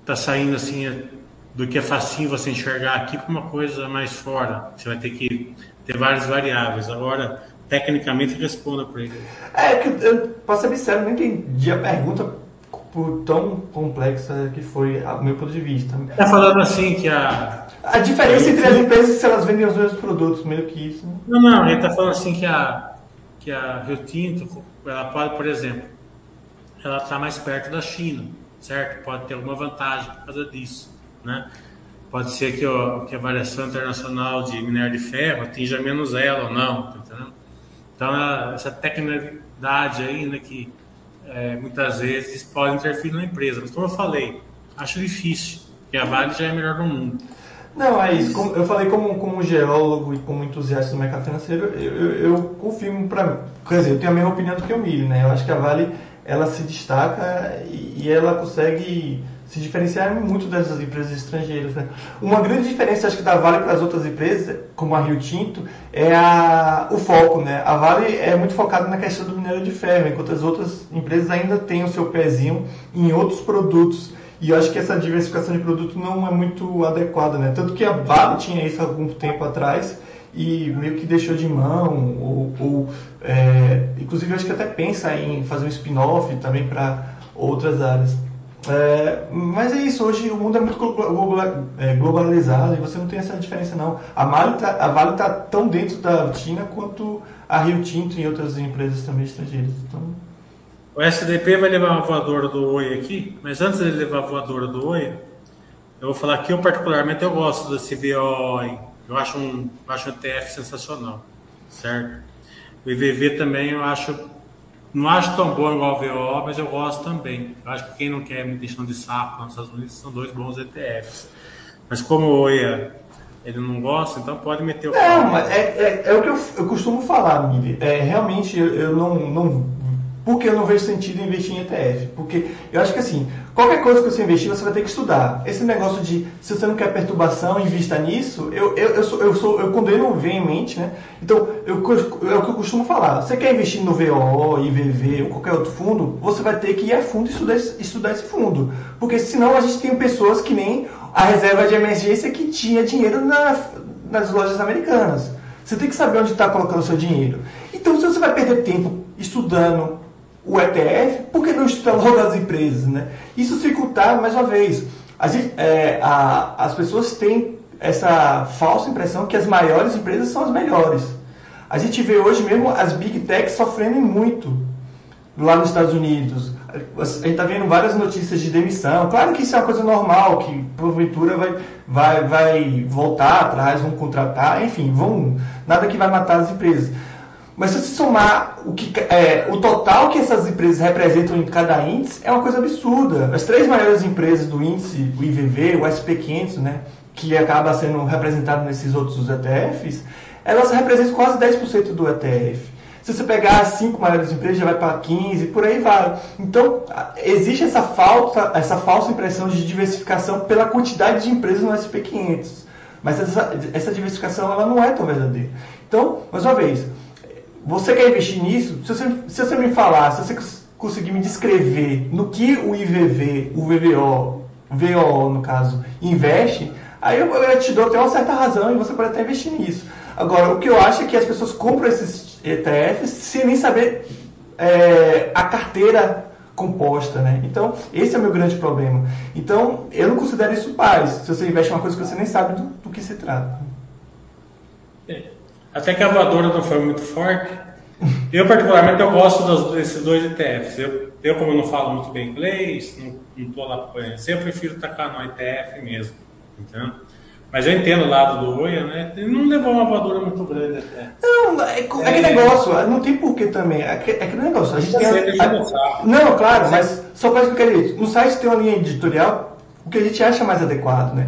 tá saindo assim do que é facinho você enxergar aqui para uma coisa mais fora. Você vai ter que ter várias variáveis. Agora, tecnicamente, responda para ele. É que eu, posso ser sincero, não entendi a pergunta por tão complexa que foi o meu ponto de vista. Está falando assim que a. A diferença entre as empresas se elas vendem os mesmos produtos, meio que isso. Né? Não, não, ele está falando assim que a, que a Rio Tinto, ela pode, por exemplo, ela está mais perto da China, certo? Pode ter alguma vantagem por causa disso, né? Pode ser que, ó, que a variação internacional de minério de ferro atinja menos ela ou não, tá entendendo? Então, ela, essa tecnicidade aí, né, que é, muitas vezes podem interferir na empresa. Mas como eu falei, acho difícil, porque a Vale já é a melhor do mundo. Não, é isso. Como, eu falei como, como geólogo e como entusiasta do mercado financeiro, eu, eu, eu confirmo para... Quer dizer, eu tenho a mesma opinião do que o Milho, né? Eu acho que a Vale, ela se destaca e, e ela consegue se diferenciaram muito dessas empresas estrangeiras. Né? Uma grande diferença, acho que da Vale para as outras empresas, como a Rio Tinto, é a, o foco. Né? A Vale é muito focada na questão do minério de ferro, enquanto as outras empresas ainda têm o seu pezinho em outros produtos. E eu acho que essa diversificação de produto não é muito adequada. Né? Tanto que a Vale tinha isso há algum tempo atrás e meio que deixou de mão, ou, ou é, inclusive acho que até pensa em fazer um spin-off também para outras áreas. É, mas é isso, hoje o mundo é muito é, globalizado e você não tem essa diferença não. A Vale tá, a Vale está tão dentro da China quanto a Rio Tinto e outras empresas também estrangeiras. Então... O SDP vai levar a voadora do Oi aqui, mas antes de levar a voadora do Oi, eu vou falar que eu particularmente eu gosto da CBO, eu acho um, acho um ETF sensacional, certo? O IVV também eu acho não acho tão bom igual o VO, mas eu gosto também. Eu acho que quem não quer muita enchão de saco nos Estados Unidos são dois bons ETFs. Mas como o OIA ele não gosta, então pode meter o Não, mas é, é, é, o que eu, eu costumo falar, Miri. É, realmente eu, eu não, não porque eu não vejo sentido investir em ETF. Porque eu acho que assim, qualquer coisa que você investir, você vai ter que estudar. Esse negócio de se você não quer perturbação, invista nisso, eu, eu, eu, sou, eu, sou, eu condeno veemente, né? Então, eu, é o que eu costumo falar. Você quer investir no VO, IVV ou qualquer outro fundo, você vai ter que ir a fundo e estudar, estudar esse fundo. Porque senão a gente tem pessoas que nem a reserva de emergência que tinha dinheiro na, nas lojas americanas. Você tem que saber onde está colocando o seu dinheiro. Então, se você vai perder tempo estudando, o ETF, por que não estudar as empresas? Né? Isso dificultar, mais uma vez, a gente, é, a, as pessoas têm essa falsa impressão que as maiores empresas são as melhores. A gente vê hoje mesmo as big techs sofrendo muito lá nos Estados Unidos. A gente está vendo várias notícias de demissão. Claro que isso é uma coisa normal, que porventura vai, vai, vai voltar atrás, vão contratar, enfim, vão, nada que vai matar as empresas. Mas se você somar o, que, é, o total que essas empresas representam em cada índice, é uma coisa absurda. As três maiores empresas do índice, o IVV, o SP500, né, que acaba sendo representado nesses outros ETFs, elas representam quase 10% do ETF. Se você pegar as cinco maiores empresas, já vai para 15, por aí vai. Então, existe essa falta, essa falsa impressão de diversificação pela quantidade de empresas no SP500. Mas essa, essa diversificação ela não é tão verdadeira. Então, mais uma vez, você quer investir nisso? Se você, se você me falar, se você conseguir me descrever no que o IVV, o VVO, VO no caso, investe, aí eu, eu te dou até uma certa razão e você pode até investir nisso. Agora, o que eu acho é que as pessoas compram esses ETFs sem nem saber é, a carteira composta, né? Então, esse é o meu grande problema. Então, eu não considero isso paz, se você investe em uma coisa que você nem sabe do, do que se trata. É. Até que a voadora não foi muito forte. Eu, particularmente, eu gosto dos, desses dois ETFs. Eu, eu, como não falo muito bem inglês, não estou lá para conhecer, eu prefiro tacar no ETF mesmo. Entendeu? Mas eu entendo o lado do Oia, né? Ele não levou uma voadora muito grande até. Não, é, é, é aquele negócio, não tem porquê também. É, é aquele negócio. A gente tem. A, a, não, claro, mas só para explicar isso. No site tem uma linha editorial, o que a gente acha mais adequado, né?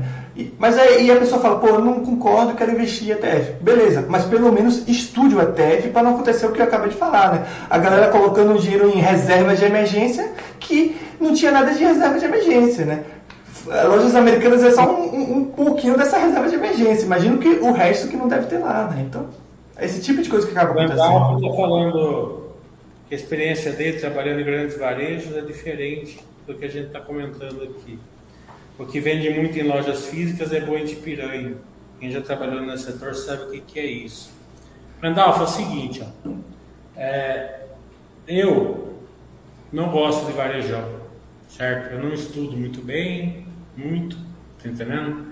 Mas aí a pessoa fala, pô, eu não concordo, quero investir em ETF. Beleza, mas pelo menos estude o ETF para não acontecer o que eu acabei de falar, né? A galera colocando dinheiro em reserva de emergência que não tinha nada de reserva de emergência, né? lojas americanas é só um, um, pouquinho dessa reserva de emergência. Imagino que o resto que não deve ter lá, né? Então, é esse tipo de coisa que acaba acontecendo. Está falando que a experiência dele trabalhando em grandes varejos é diferente do que a gente está comentando aqui. O que vende muito em lojas físicas é boi de piranha. Quem já trabalhou nesse setor sabe o que, que é isso. Randolph, é o seguinte, ó. É, eu não gosto de varejão, certo? Eu não estudo muito bem, muito, tá entendendo?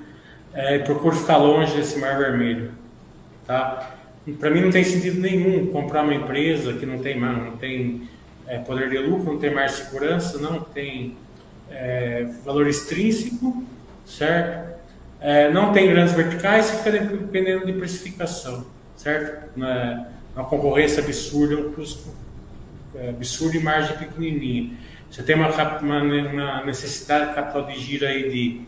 É, procuro ficar longe desse mar vermelho, tá? Para mim não tem sentido nenhum comprar uma empresa que não tem, não tem é, poder de lucro, não tem mais segurança, não tem é, valor extrínseco, certo? É, não tem grandes verticais, fica dependendo de precificação, certo? Uma, uma concorrência absurda, um custo é, absurdo e margem pequenininha. Você tem uma, uma, uma necessidade de capital de giro aí de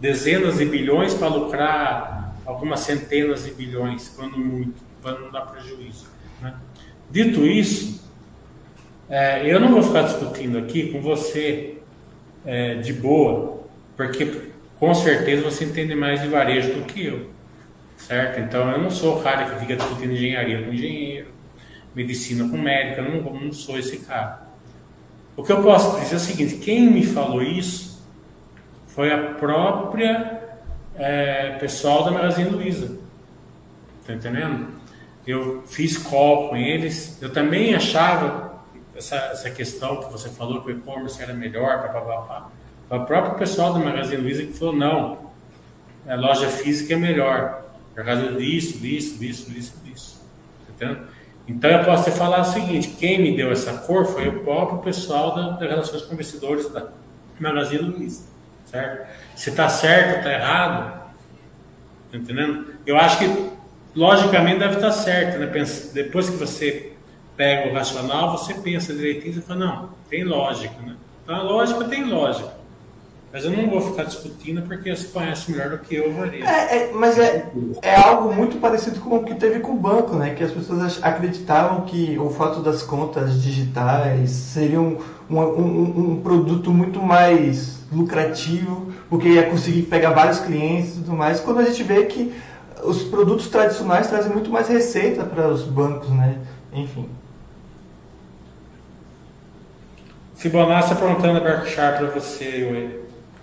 dezenas de bilhões para lucrar algumas centenas de bilhões, quando muito, para não dar prejuízo. Né? Dito isso, é, eu não vou ficar discutindo aqui com você é, de boa, porque com certeza você entende mais de varejo do que eu, certo? Então eu não sou o cara que fica discutindo engenharia com engenheiro, medicina com médico, eu não, não sou esse cara. O que eu posso dizer é o seguinte: quem me falou isso foi a própria é, pessoal da Magazine Luiza. Tá entendendo? Eu fiz call com eles. Eu também achava essa, essa questão que você falou que o e-commerce era melhor, papapá. O próprio pessoal da Magazine Luiza que falou: não, a loja física é melhor. Por causa disso, disso, disso, disso, disso. Tá entendendo? Então eu posso te falar o seguinte: quem me deu essa cor foi o próprio pessoal da, das relações com investidores da Magazine Luiza, certo? Se está certo ou está errado, tá entendendo? Eu acho que logicamente deve estar tá certo, né? Depois que você pega o racional, você pensa direitinho e fala, não, tem lógica, né? Então a lógica tem lógica. Mas eu não vou ficar discutindo porque você conhece melhor do que eu, Varia. É, é, mas é, é algo muito parecido com o que teve com o banco, né? Que as pessoas acreditavam que o fato das contas digitais seriam um, um, um produto muito mais lucrativo, porque ia conseguir pegar vários clientes e tudo mais, quando a gente vê que os produtos tradicionais trazem muito mais receita para os bancos, né? Enfim. Fibonacci aprontando a Berkshire para você, Yui.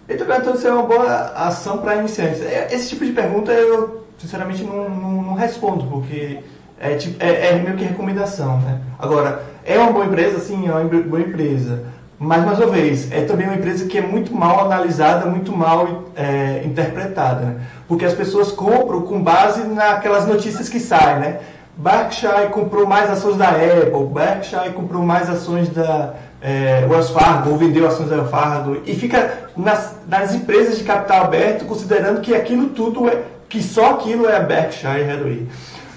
Então, perguntando se é uma boa ação para iniciantes. É, esse tipo de pergunta eu, sinceramente, não, não, não respondo, porque é, tipo, é, é, meio que recomendação. Né? Agora, é uma boa empresa? Sim, é uma boa empresa. Mas, mais uma vez, é também uma empresa que é muito mal analisada, muito mal é, interpretada. Né? Porque as pessoas compram com base naquelas notícias que saem, né? Berkshire comprou mais ações da Apple, Berkshire comprou mais ações da é, Wells Fargo, ou vendeu ações da Wells Fargo, e fica nas, nas empresas de capital aberto considerando que aquilo tudo é, que só aquilo é a Berkshire Hathaway.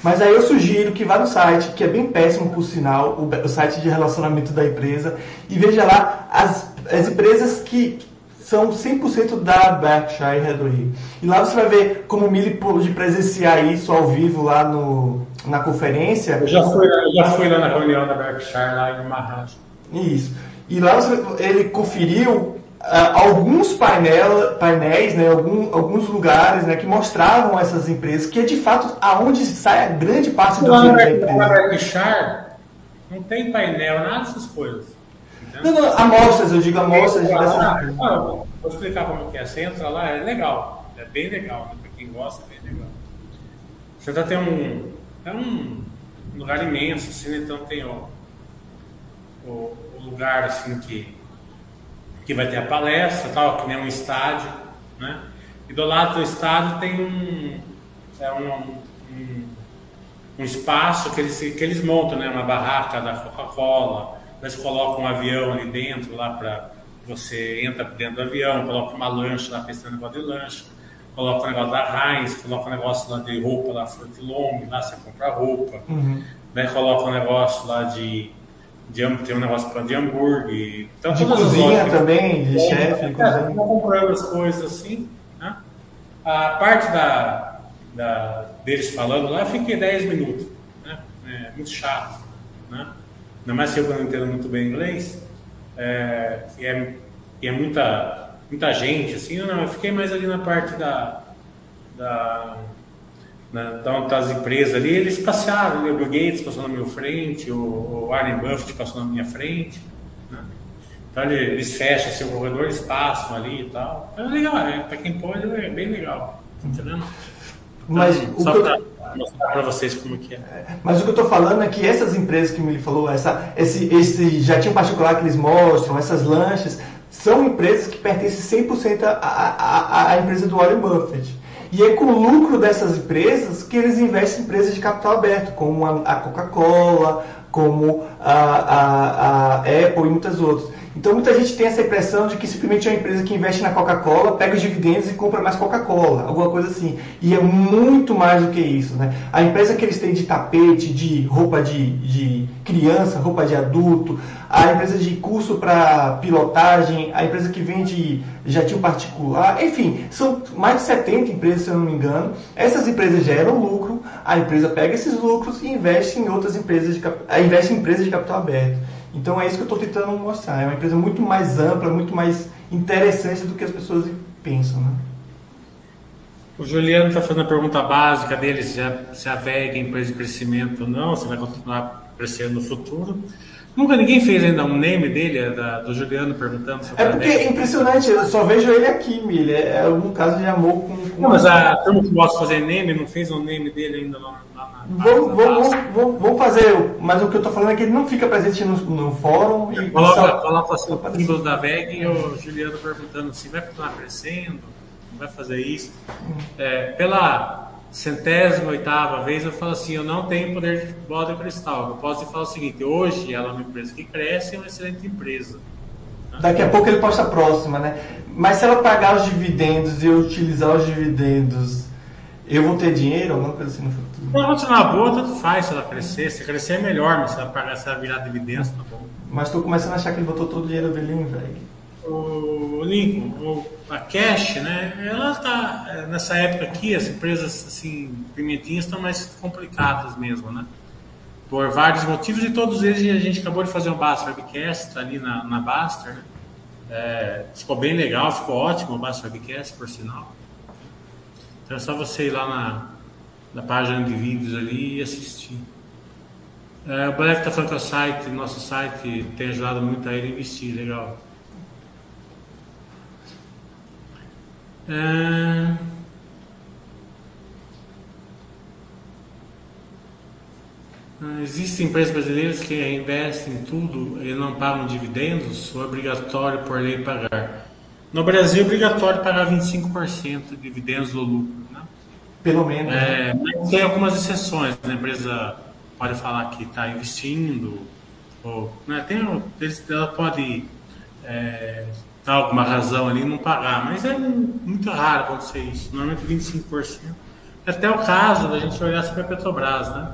Mas aí eu sugiro que vá no site, que é bem péssimo por sinal, o, o site de relacionamento da empresa, e veja lá as, as empresas que são 100% da Berkshire Hathaway. E lá você vai ver como o Mili pôde presenciar isso ao vivo lá no, na conferência. Eu já fui, eu já fui lá na reunião da Berkshire, lá em Maharashtra. Isso. E lá ele conferiu Uh, alguns painel, painéis, né, algum, alguns lugares né, que mostravam essas empresas, que é de fato aonde sai a grande parte do dinheiro da empresa. Berkshire não tem painel, nada dessas coisas. Não, não, amostras, eu digo amostras dessas empresas. Ah, vou explicar como que é. Você entra lá, é legal, é bem legal, né, para quem gosta, é bem legal. Você já tem um, é um lugar imenso, assim, então tem o, o, o lugar assim que que vai ter a palestra, tal, que nem um estádio, né? E do lado do estádio tem um, é um, um, um espaço que eles, que eles montam, né? Uma barraca da Coca-Cola, eles colocam um avião ali dentro, lá para você entra dentro do avião, coloca uma lancha lá, pensando no negócio de lancha, coloca o negócio da Heinz, coloca o negócio lá de roupa lá, Frutilong, lá você compra roupa, uhum. daí coloca um negócio lá de de, tem um negócio para de hambúrguer. Então, de cozinha também, de chefe. É, comprando as coisas assim. Né? A parte da, da, deles falando lá, eu fiquei 10 minutos. Né? É muito chato. Né? Ainda mais que eu não entendo muito bem inglês. É, e é, e é muita, muita gente, assim. Não, eu fiquei mais ali na parte da, da né? Então, tá as empresas ali, eles passearam, né? o Bill Gates passou na minha frente, o, o Warren Buffett passou na minha frente. Né? Então, eles fecham assim, o corredor, eles passam ali e tal. Então, é legal, é, para quem pode, é bem legal. Tá entendendo? Mas então, só para mostrar para vocês como que é. Mas o que eu estou falando é que essas empresas que ele falou, essa, esse, esse jatinho particular que eles mostram, essas lanchas, são empresas que pertencem 100% à empresa do Warren Buffett. E é com o lucro dessas empresas que eles investem em empresas de capital aberto, como a Coca-Cola, como a, a, a Apple e muitas outras. Então muita gente tem essa impressão de que simplesmente é uma empresa que investe na Coca-Cola, pega os dividendos e compra mais Coca-Cola, alguma coisa assim. E é muito mais do que isso. Né? A empresa que eles têm de tapete, de roupa de, de criança, roupa de adulto, a empresa de curso para pilotagem, a empresa que vende jatinho particular, enfim, são mais de 70 empresas, se eu não me engano. Essas empresas geram lucro, a empresa pega esses lucros e investe em outras empresas, de, investe em empresas de capital aberto. Então é isso que eu estou tentando mostrar. É uma empresa muito mais ampla, muito mais interessante do que as pessoas pensam. Né? O Juliano está fazendo a pergunta básica dele, se a, se a VEG é empresa de crescimento ou não, se vai continuar crescendo no futuro. Nunca ninguém fez ainda um name dele, é da, do Juliano perguntando sobre É porque é impressionante, eu só vejo ele aqui, Milha. É algum caso de amor com. com não, mas a turma que gosta de fazer name não fez um name dele ainda na. Vamos, vamos, vamos, vamos, fazer, mas o que eu estou falando é que ele não fica presente no, no fórum. E coloca, só, coloca assim, o símbolo da VEG e o Juliano perguntando se vai continuar crescendo, não vai fazer isso. É, pela centésima, oitava vez, eu falo assim, eu não tenho poder de bola de cristal. Eu posso te falar o seguinte, hoje ela é uma empresa que cresce, é uma excelente empresa. Daqui a pouco ele posta a próxima, né? Mas se ela pagar os dividendos e eu utilizar os dividendos, eu vou ter dinheiro, alguma coisa assim no futuro? Ela continuar boa, tanto faz se ela crescer. Se crescer é melhor, mas se ela, pagar, se ela virar dividendos, tá bom. Mas estou começando a achar que ele botou todo o dinheiro dele em velho o Lincoln, a Cash, né, ela está, é, nessa época aqui, as empresas assim, pimentinhas estão mais complicadas mesmo, né? Por vários motivos e todos eles a gente acabou de fazer um Baster Webcast ali na, na Baster, né? É, ficou bem legal, ficou ótimo o Baster Webcast, por sinal. Então é só você ir lá na, na página de vídeos ali e assistir. É, o Black está falando que o site, nosso site tem ajudado muito a ele investir, legal. É... Existem empresas brasileiras que investem em tudo e não pagam dividendos ou é obrigatório por lei pagar? No Brasil é obrigatório pagar 25% de dividendos do lucro. Né? Pelo menos. É, mas tem algumas exceções. Né? A empresa pode falar que está investindo, ou, né? tem, ela pode é, dar alguma razão ali e não pagar, mas é muito raro acontecer isso. Normalmente 25%. Até o caso da gente olhar para a Petrobras, né?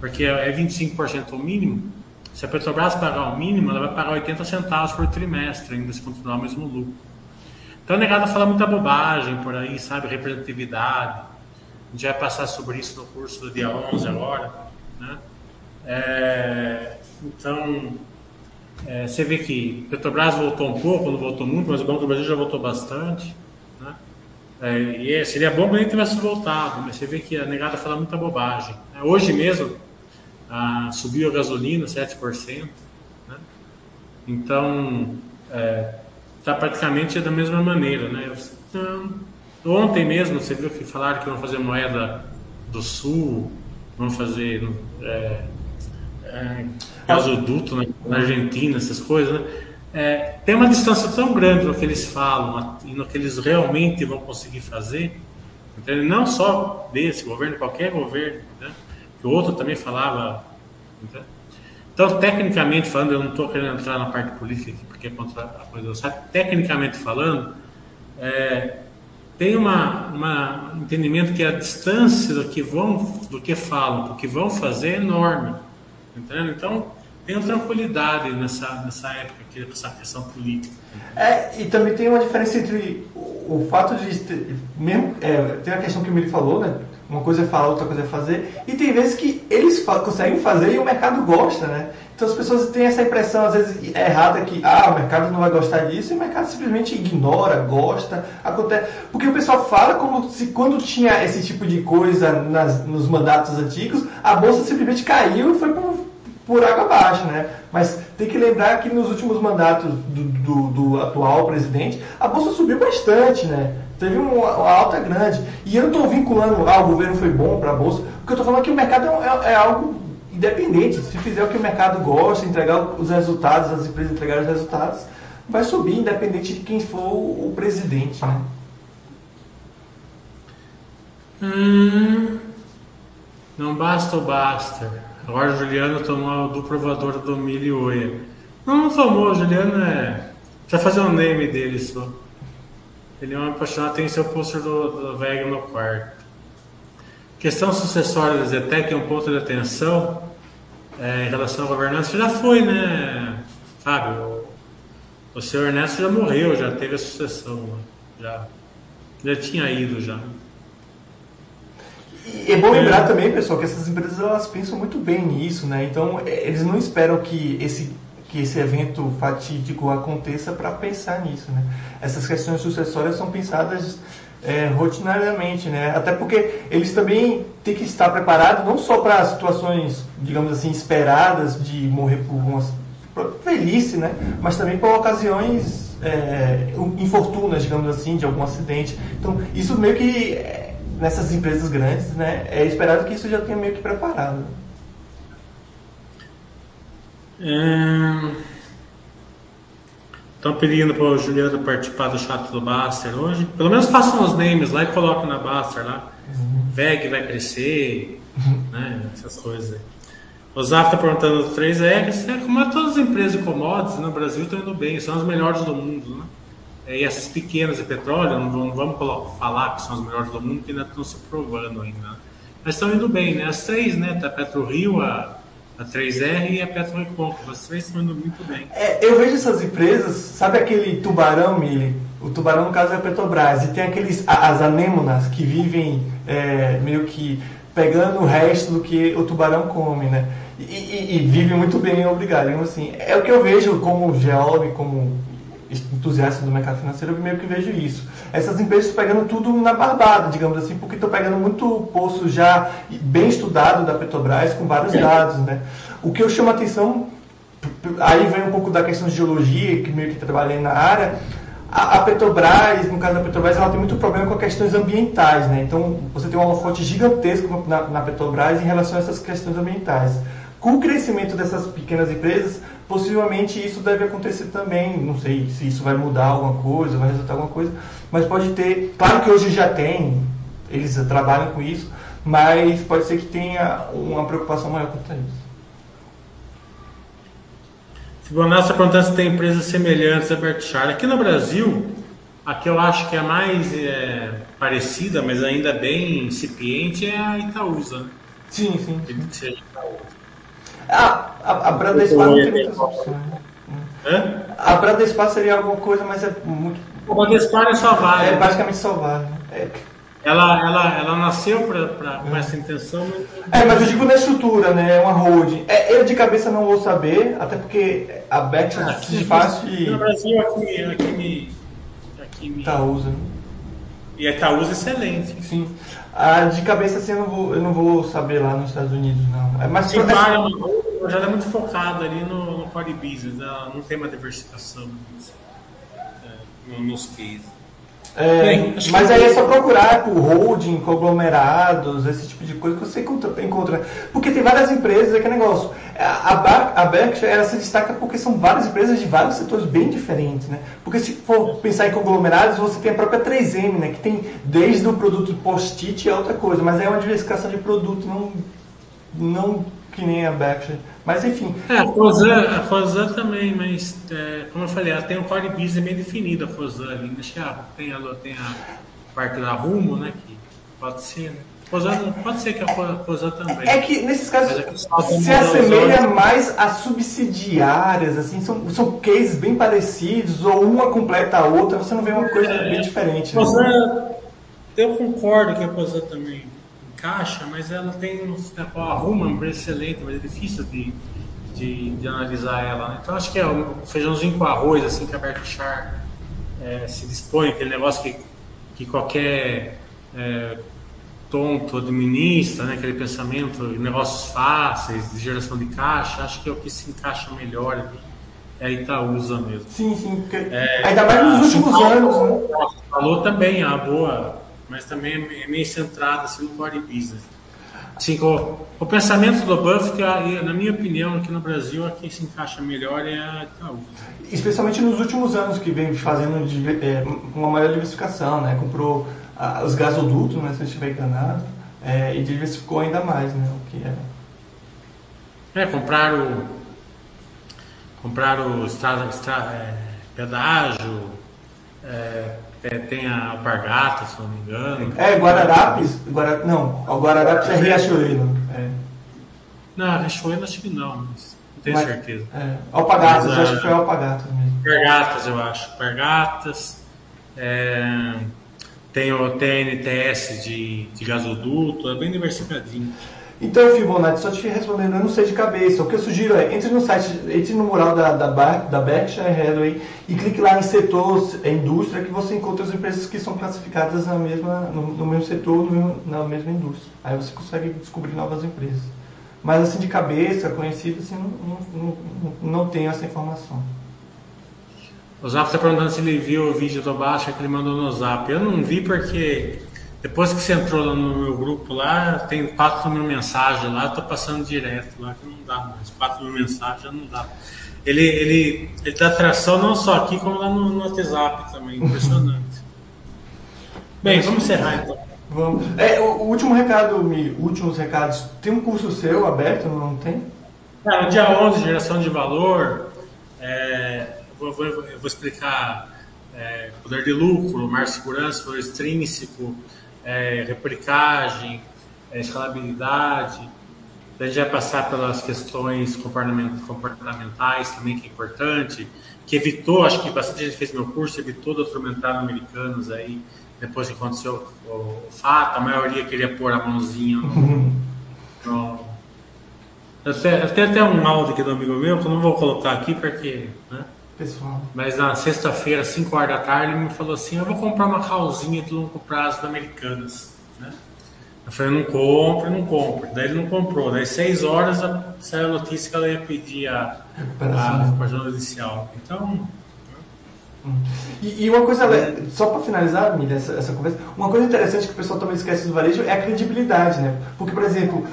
porque é 25% o mínimo. Se a Petrobras pagar o mínimo, ela vai pagar 80 centavos por trimestre, ainda se continuar o mesmo lucro. Então, a negada fala muita bobagem por aí, sabe? Representatividade. A gente vai passar sobre isso no curso do dia 11 agora. Né? É, então, é, você vê que Petrobras voltou um pouco, não voltou muito, mas o Banco do Brasil já voltou bastante. Né? É, e é, seria bom que ele tivesse voltado, mas você vê que a negada fala muita bobagem. Hoje mesmo, ah, subiu a gasolina 7%. Né? Então, é, tá praticamente da mesma maneira. Né? Então, ontem mesmo, você viu que falaram que vão fazer moeda do Sul, vão fazer é, é, gasoduto na, na, Argentina, essas coisas. Né? É, tem uma distância tão grande no que eles falam e no que eles realmente vão conseguir fazer. Então, não só desse governo, qualquer governo. Né? que o outro também falava. Então, então, tecnicamente falando, eu não estou querendo entrar na parte política aqui, porque é contra a coisa do Tecnicamente falando, é, tem uma, uma entendimento que a distância do que vão, do que falam, do que vão fazer é enorme. Entendeu? Então, tenho tranquilidade nessa, nessa época, aqui, essa questão política. É, e também tem uma diferença entre o, o fato de. Mesmo, é, tem a questão que o Mili falou, né? Uma coisa é falar, outra coisa é fazer. E tem vezes que eles conseguem fazer e o mercado gosta, né? Então as pessoas têm essa impressão, às vezes, errada que ah, o mercado não vai gostar disso, e o mercado simplesmente ignora, gosta, acontece. Porque o pessoal fala como se quando tinha esse tipo de coisa nas, nos mandatos antigos, a bolsa simplesmente caiu e foi por, por água abaixo, né? Mas tem que lembrar que nos últimos mandatos do, do, do atual presidente, a bolsa subiu bastante, né? Teve uma, alta grande. E eu não estou vinculando, ah, o governo foi bom para a Bolsa. O que eu estou falando é que o mercado é, é, é, algo independente. Se fizer o que o mercado gosta, entregar os resultados, as empresas entregarem os resultados, vai subir, independente de quem for o presidente. Né? Hum, não basta o basta. Agora o Juliano tomou do provador do milho oia. Não, não tomou, o Juliano é. Precisa fazer um name dele só. Ele é um apaixonado, tem seu pôster do, do no quarto. Questão sucessória da Zetec é um ponto de atenção é, em relação à governança. Já foi, né, Fábio? O, senhor Ernesto já morreu, já teve a sucessão. Já, já tinha ido já. E é bom lembrar é. também, pessoal, que essas empresas elas pensam muito bem nisso, né? Então eles não esperam que esse que esse evento fatídico aconteça para pensar nisso, né? Essas questões sucessórias são pensadas é, rotinariamente, né? Até porque eles também têm que estar preparados não só para situações, digamos assim, esperadas de morrer por uma velhice, né? Mas também para ocasiões é, infortunas, digamos assim, de algum acidente. Então, isso meio que é, nessas empresas grandes, né? É esperado que isso já tenha meio que preparado. Estão pedindo para o Juliano participar do chat do Baster hoje. Pelo menos façam os names lá e coloquem na Baster lá. Uhum. VEG vai crescer, uhum. né? essas coisas aí. O Zaf está perguntando os três R's. É, como é todas as empresas de commodities no Brasil estão indo bem, são as melhores do mundo. Né? É, e essas pequenas de petróleo, não vamos, falar que são as melhores do mundo, que ainda estão se provando ainda. Né? Mas estão indo bem, né? As três, né? Tá PetroRio, a a 3R e a Petrorecon, as três estão indo muito bem. É, eu vejo essas empresas, sabe aquele tubarão, Mili? O tubarão, no caso, é a Petrobras. E tem aqueles, as anêmonas que vivem é, meio que pegando o resto do que o tubarão come, né? E, e, e vivem muito bem, obrigado. Assim, é o que eu vejo como geólogo, como entusiasta do mercado financeiro, eu meio que vejo isso. Essas empresas pegando tudo na barbada, digamos assim, porque estão pegando muito poço já bem estudado da Petrobras com vários dados, né? O que eu chamo a atenção, aí vem um pouco da questão de geologia, que meio que trabalhei na área, a, Petrobras, no caso da Petrobras, ela tem muito problema com questões ambientais, né? Então, você tem uma fonte gigantesca na, na Petrobras em relação a essas questões ambientais. Com o crescimento dessas pequenas empresas, possivelmente isso deve acontecer também. Não sei se isso vai mudar alguma coisa, vai resultar alguma coisa, mas pode ter. Claro que hoje já tem, eles trabalham com isso, mas pode ser que tenha uma preocupação maior quanto a isso. Fibonacci está perguntando se tem empresas semelhantes a Berkshire. Aqui no Brasil, a que eu acho que é mais é, parecida, mas ainda bem incipiente, é a Itaúsa. Né? Sim, sim. sim. Ah, a, a Bradespar não tem muitas opções. Hã? A Bradespar seria alguma coisa, mas é muito. A Bradespar é só vale. É basicamente só vale. É. Ela, ela, ela nasceu pra, pra, com essa intenção. Mas... É, mas eu digo na estrutura, né? É uma holding. É, eu de cabeça não vou saber, até porque a Bex é ah, fácil e. No Brasil, aqui, aqui me. Aqui me... Itaúsa. Né? E a Itaúsa é excelente. Sim. Ah, de cabeça assim eu não, vou, eu não vou saber lá nos Estados Unidos, não. É mais Sim, pra... o projeto é muito focado ali no, no core business, né? não tem uma diversificação é, nos cases. É, Bem, mas aí é só procurar por holding, conglomerados, esse tipo de coisa que você encontra. encontra. Porque tem várias empresas, é que negócio. A, a, a Berkshire ela se destaca porque são várias empresas de vários setores bem diferentes. Né? Porque se for pensar em conglomerados, você tem a própria 3M, né? que tem desde o produto post-it a outra coisa, mas é uma diversificação de produto, não, não que nem a Berkshire. Mas enfim. É, a Fozan, a Fozan também, mas é, como eu falei, ela tem um core business bem definido, a Fozan ali. Acho que tem, a, tem a parte da Rumo, né? Que pode ser, né? Fozan, pode ser que a Fozan também. É que nesses casos é que se assemelha mais a subsidiárias, assim, são, são cases bem parecidos, ou uma completa a outra, você não vê uma coisa é, bem diferente. Né? Fozan, eu concordo que a Fozan também encaixa, mas ela tem um arruma um preço excelente, mas é difícil de, de, de analisar ela. Né? Então acho que é um feijãozinho com arroz, assim, que a Berkshire é, se dispõe, aquele negócio que, que qualquer é, tonto administra, né? aquele pensamento, negócios fáceis, de geração de caixa, acho que é o que se encaixa melhor ali. É a Itaúsa mesmo. Sim, sim. É, ainda mais nos últimos anos, né? Falou também, a boa mas também é meio centrado assim, no core business. Assim, o, o pensamento do Buffett, na minha opinião, aqui no Brasil, a quem se encaixa melhor é a Itaú. Especialmente nos últimos anos, que vem fazendo é, uma maior diversificação, né? Comprou a, os gasodutos, né, se eu estiver enganado, é, e diversificou ainda mais né, o que era. É, compraram, compraram estrada, estrada, é, pedágio, é, é, tem a Alpargata, se não me engano. É, Guararapes. Guara, não, o Guararapes é Riachuelo. É. Não, Riachuelo acho que não, mas não tenho mas, certeza. É, Alpagatas, mas, acho que foi Alpagatas mesmo. Alpargatas, eu acho. Alpargatas. É, tem o TNTS de, de gasoduto, é bem diversificadinho. Então, Fibonacci, só te respondendo, eu não sei de cabeça. O que eu sugiro é, entre no site, entre no mural da, da, da Berkshire Hathaway e clique lá em setor indústria que você encontra as empresas que são classificadas na mesma, no, no mesmo setor, no na mesma indústria. Aí você consegue descobrir novas empresas. Mas assim, de cabeça, conhecido, assim, não, não, não, não tenho essa informação. O Zap está perguntando se ele viu o vídeo do Baixa que ele mandou no Zap. Eu não vi porque depois que você entrou no meu grupo lá, tem 4 mil mensagens lá, tô passando direto lá, que não dá mais. 4 mil mensagens já não dá. Ele, ele, ele dá atração não só aqui, como lá no, no WhatsApp também. Impressionante. Bem, vamos encerrar então. Vamos. É, o, último recado, Mi, últimos recados. Tem um curso seu aberto, não tem? É, no dia 11, geração de valor. É, eu, vou, eu vou explicar é, poder de lucro, mar segurança, valor extrínseco é, replicagem, é, escalabilidade. A gente vai passar pelas questões comportamentais também, que é importante, que evitou, acho que bastante gente fez meu curso, evitou de atormentar americanos aí, depois que aconteceu o, o, fato, a maioria queria pôr a mãozinha no... no eu tenho até um áudio aqui do amigo meu, que eu não vou colocar aqui porque... Né? Pessoal. Mas na sexta-feira, 5 horas da tarde, ele me falou assim: Eu vou comprar uma calzinha de longo prazo da Americanas. Né? Eu falei: Não compro, não compro. Daí ele não comprou. Daí, 6 horas, saiu a notícia que ela ia pedir a recuperação judicial. Então. E, e uma coisa, só para finalizar, Milha, essa, essa, conversa, uma coisa interessante que o pessoal também esquece do varejo é a credibilidade, né? Porque, por exemplo,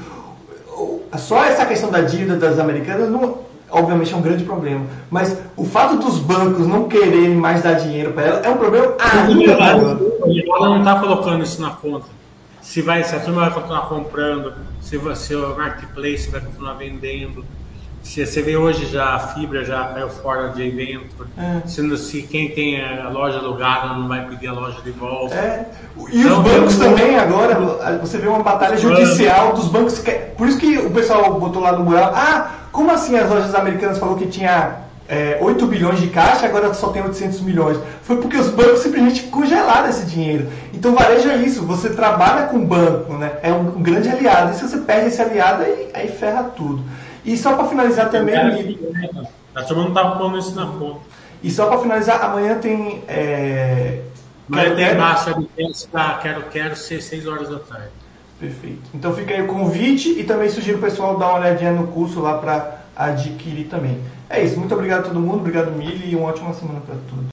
só essa questão da dívida das americanas não, obviamente é um grande problema. Mas o fato dos bancos não quererem mais dar dinheiro para ela é um problema ainda maior. Ela não está colocando isso na conta. Se, vai, se a turma vai continuar comprando, se, se o marketplace vai continuar vendendo, se você vê hoje já a fibra já caiu fora de evento, é. sendo se quem tem a loja alugada não vai pedir a loja de volta. É. E então, os bancos também agora, você vê uma batalha judicial dos bancos. Que, por isso que o pessoal botou lá no mural, ah, como assim as lojas americanas falou que tinha é, 8 bilhões de caixa, agora só tem 800 milhões. Foi porque os bancos simplesmente congelaram esse dinheiro. Então, varejo é isso, você trabalha com o banco, né? é um, um, grande aliado. E se você perde esse aliado, aí, aí ferra tudo. E só para finalizar também. A turma não estava pondo isso na conta. E só para finalizar, amanhã tem. É... Amanhã tem massa de quero, quero ser 6 horas da tarde. Perfeito. Então fica aí o convite e também sugiro o pessoal dar uma olhadinha no curso lá para adquirir também. É isso. Muito obrigado a todo mundo. Obrigado, Mili, e uma ótima semana para todos.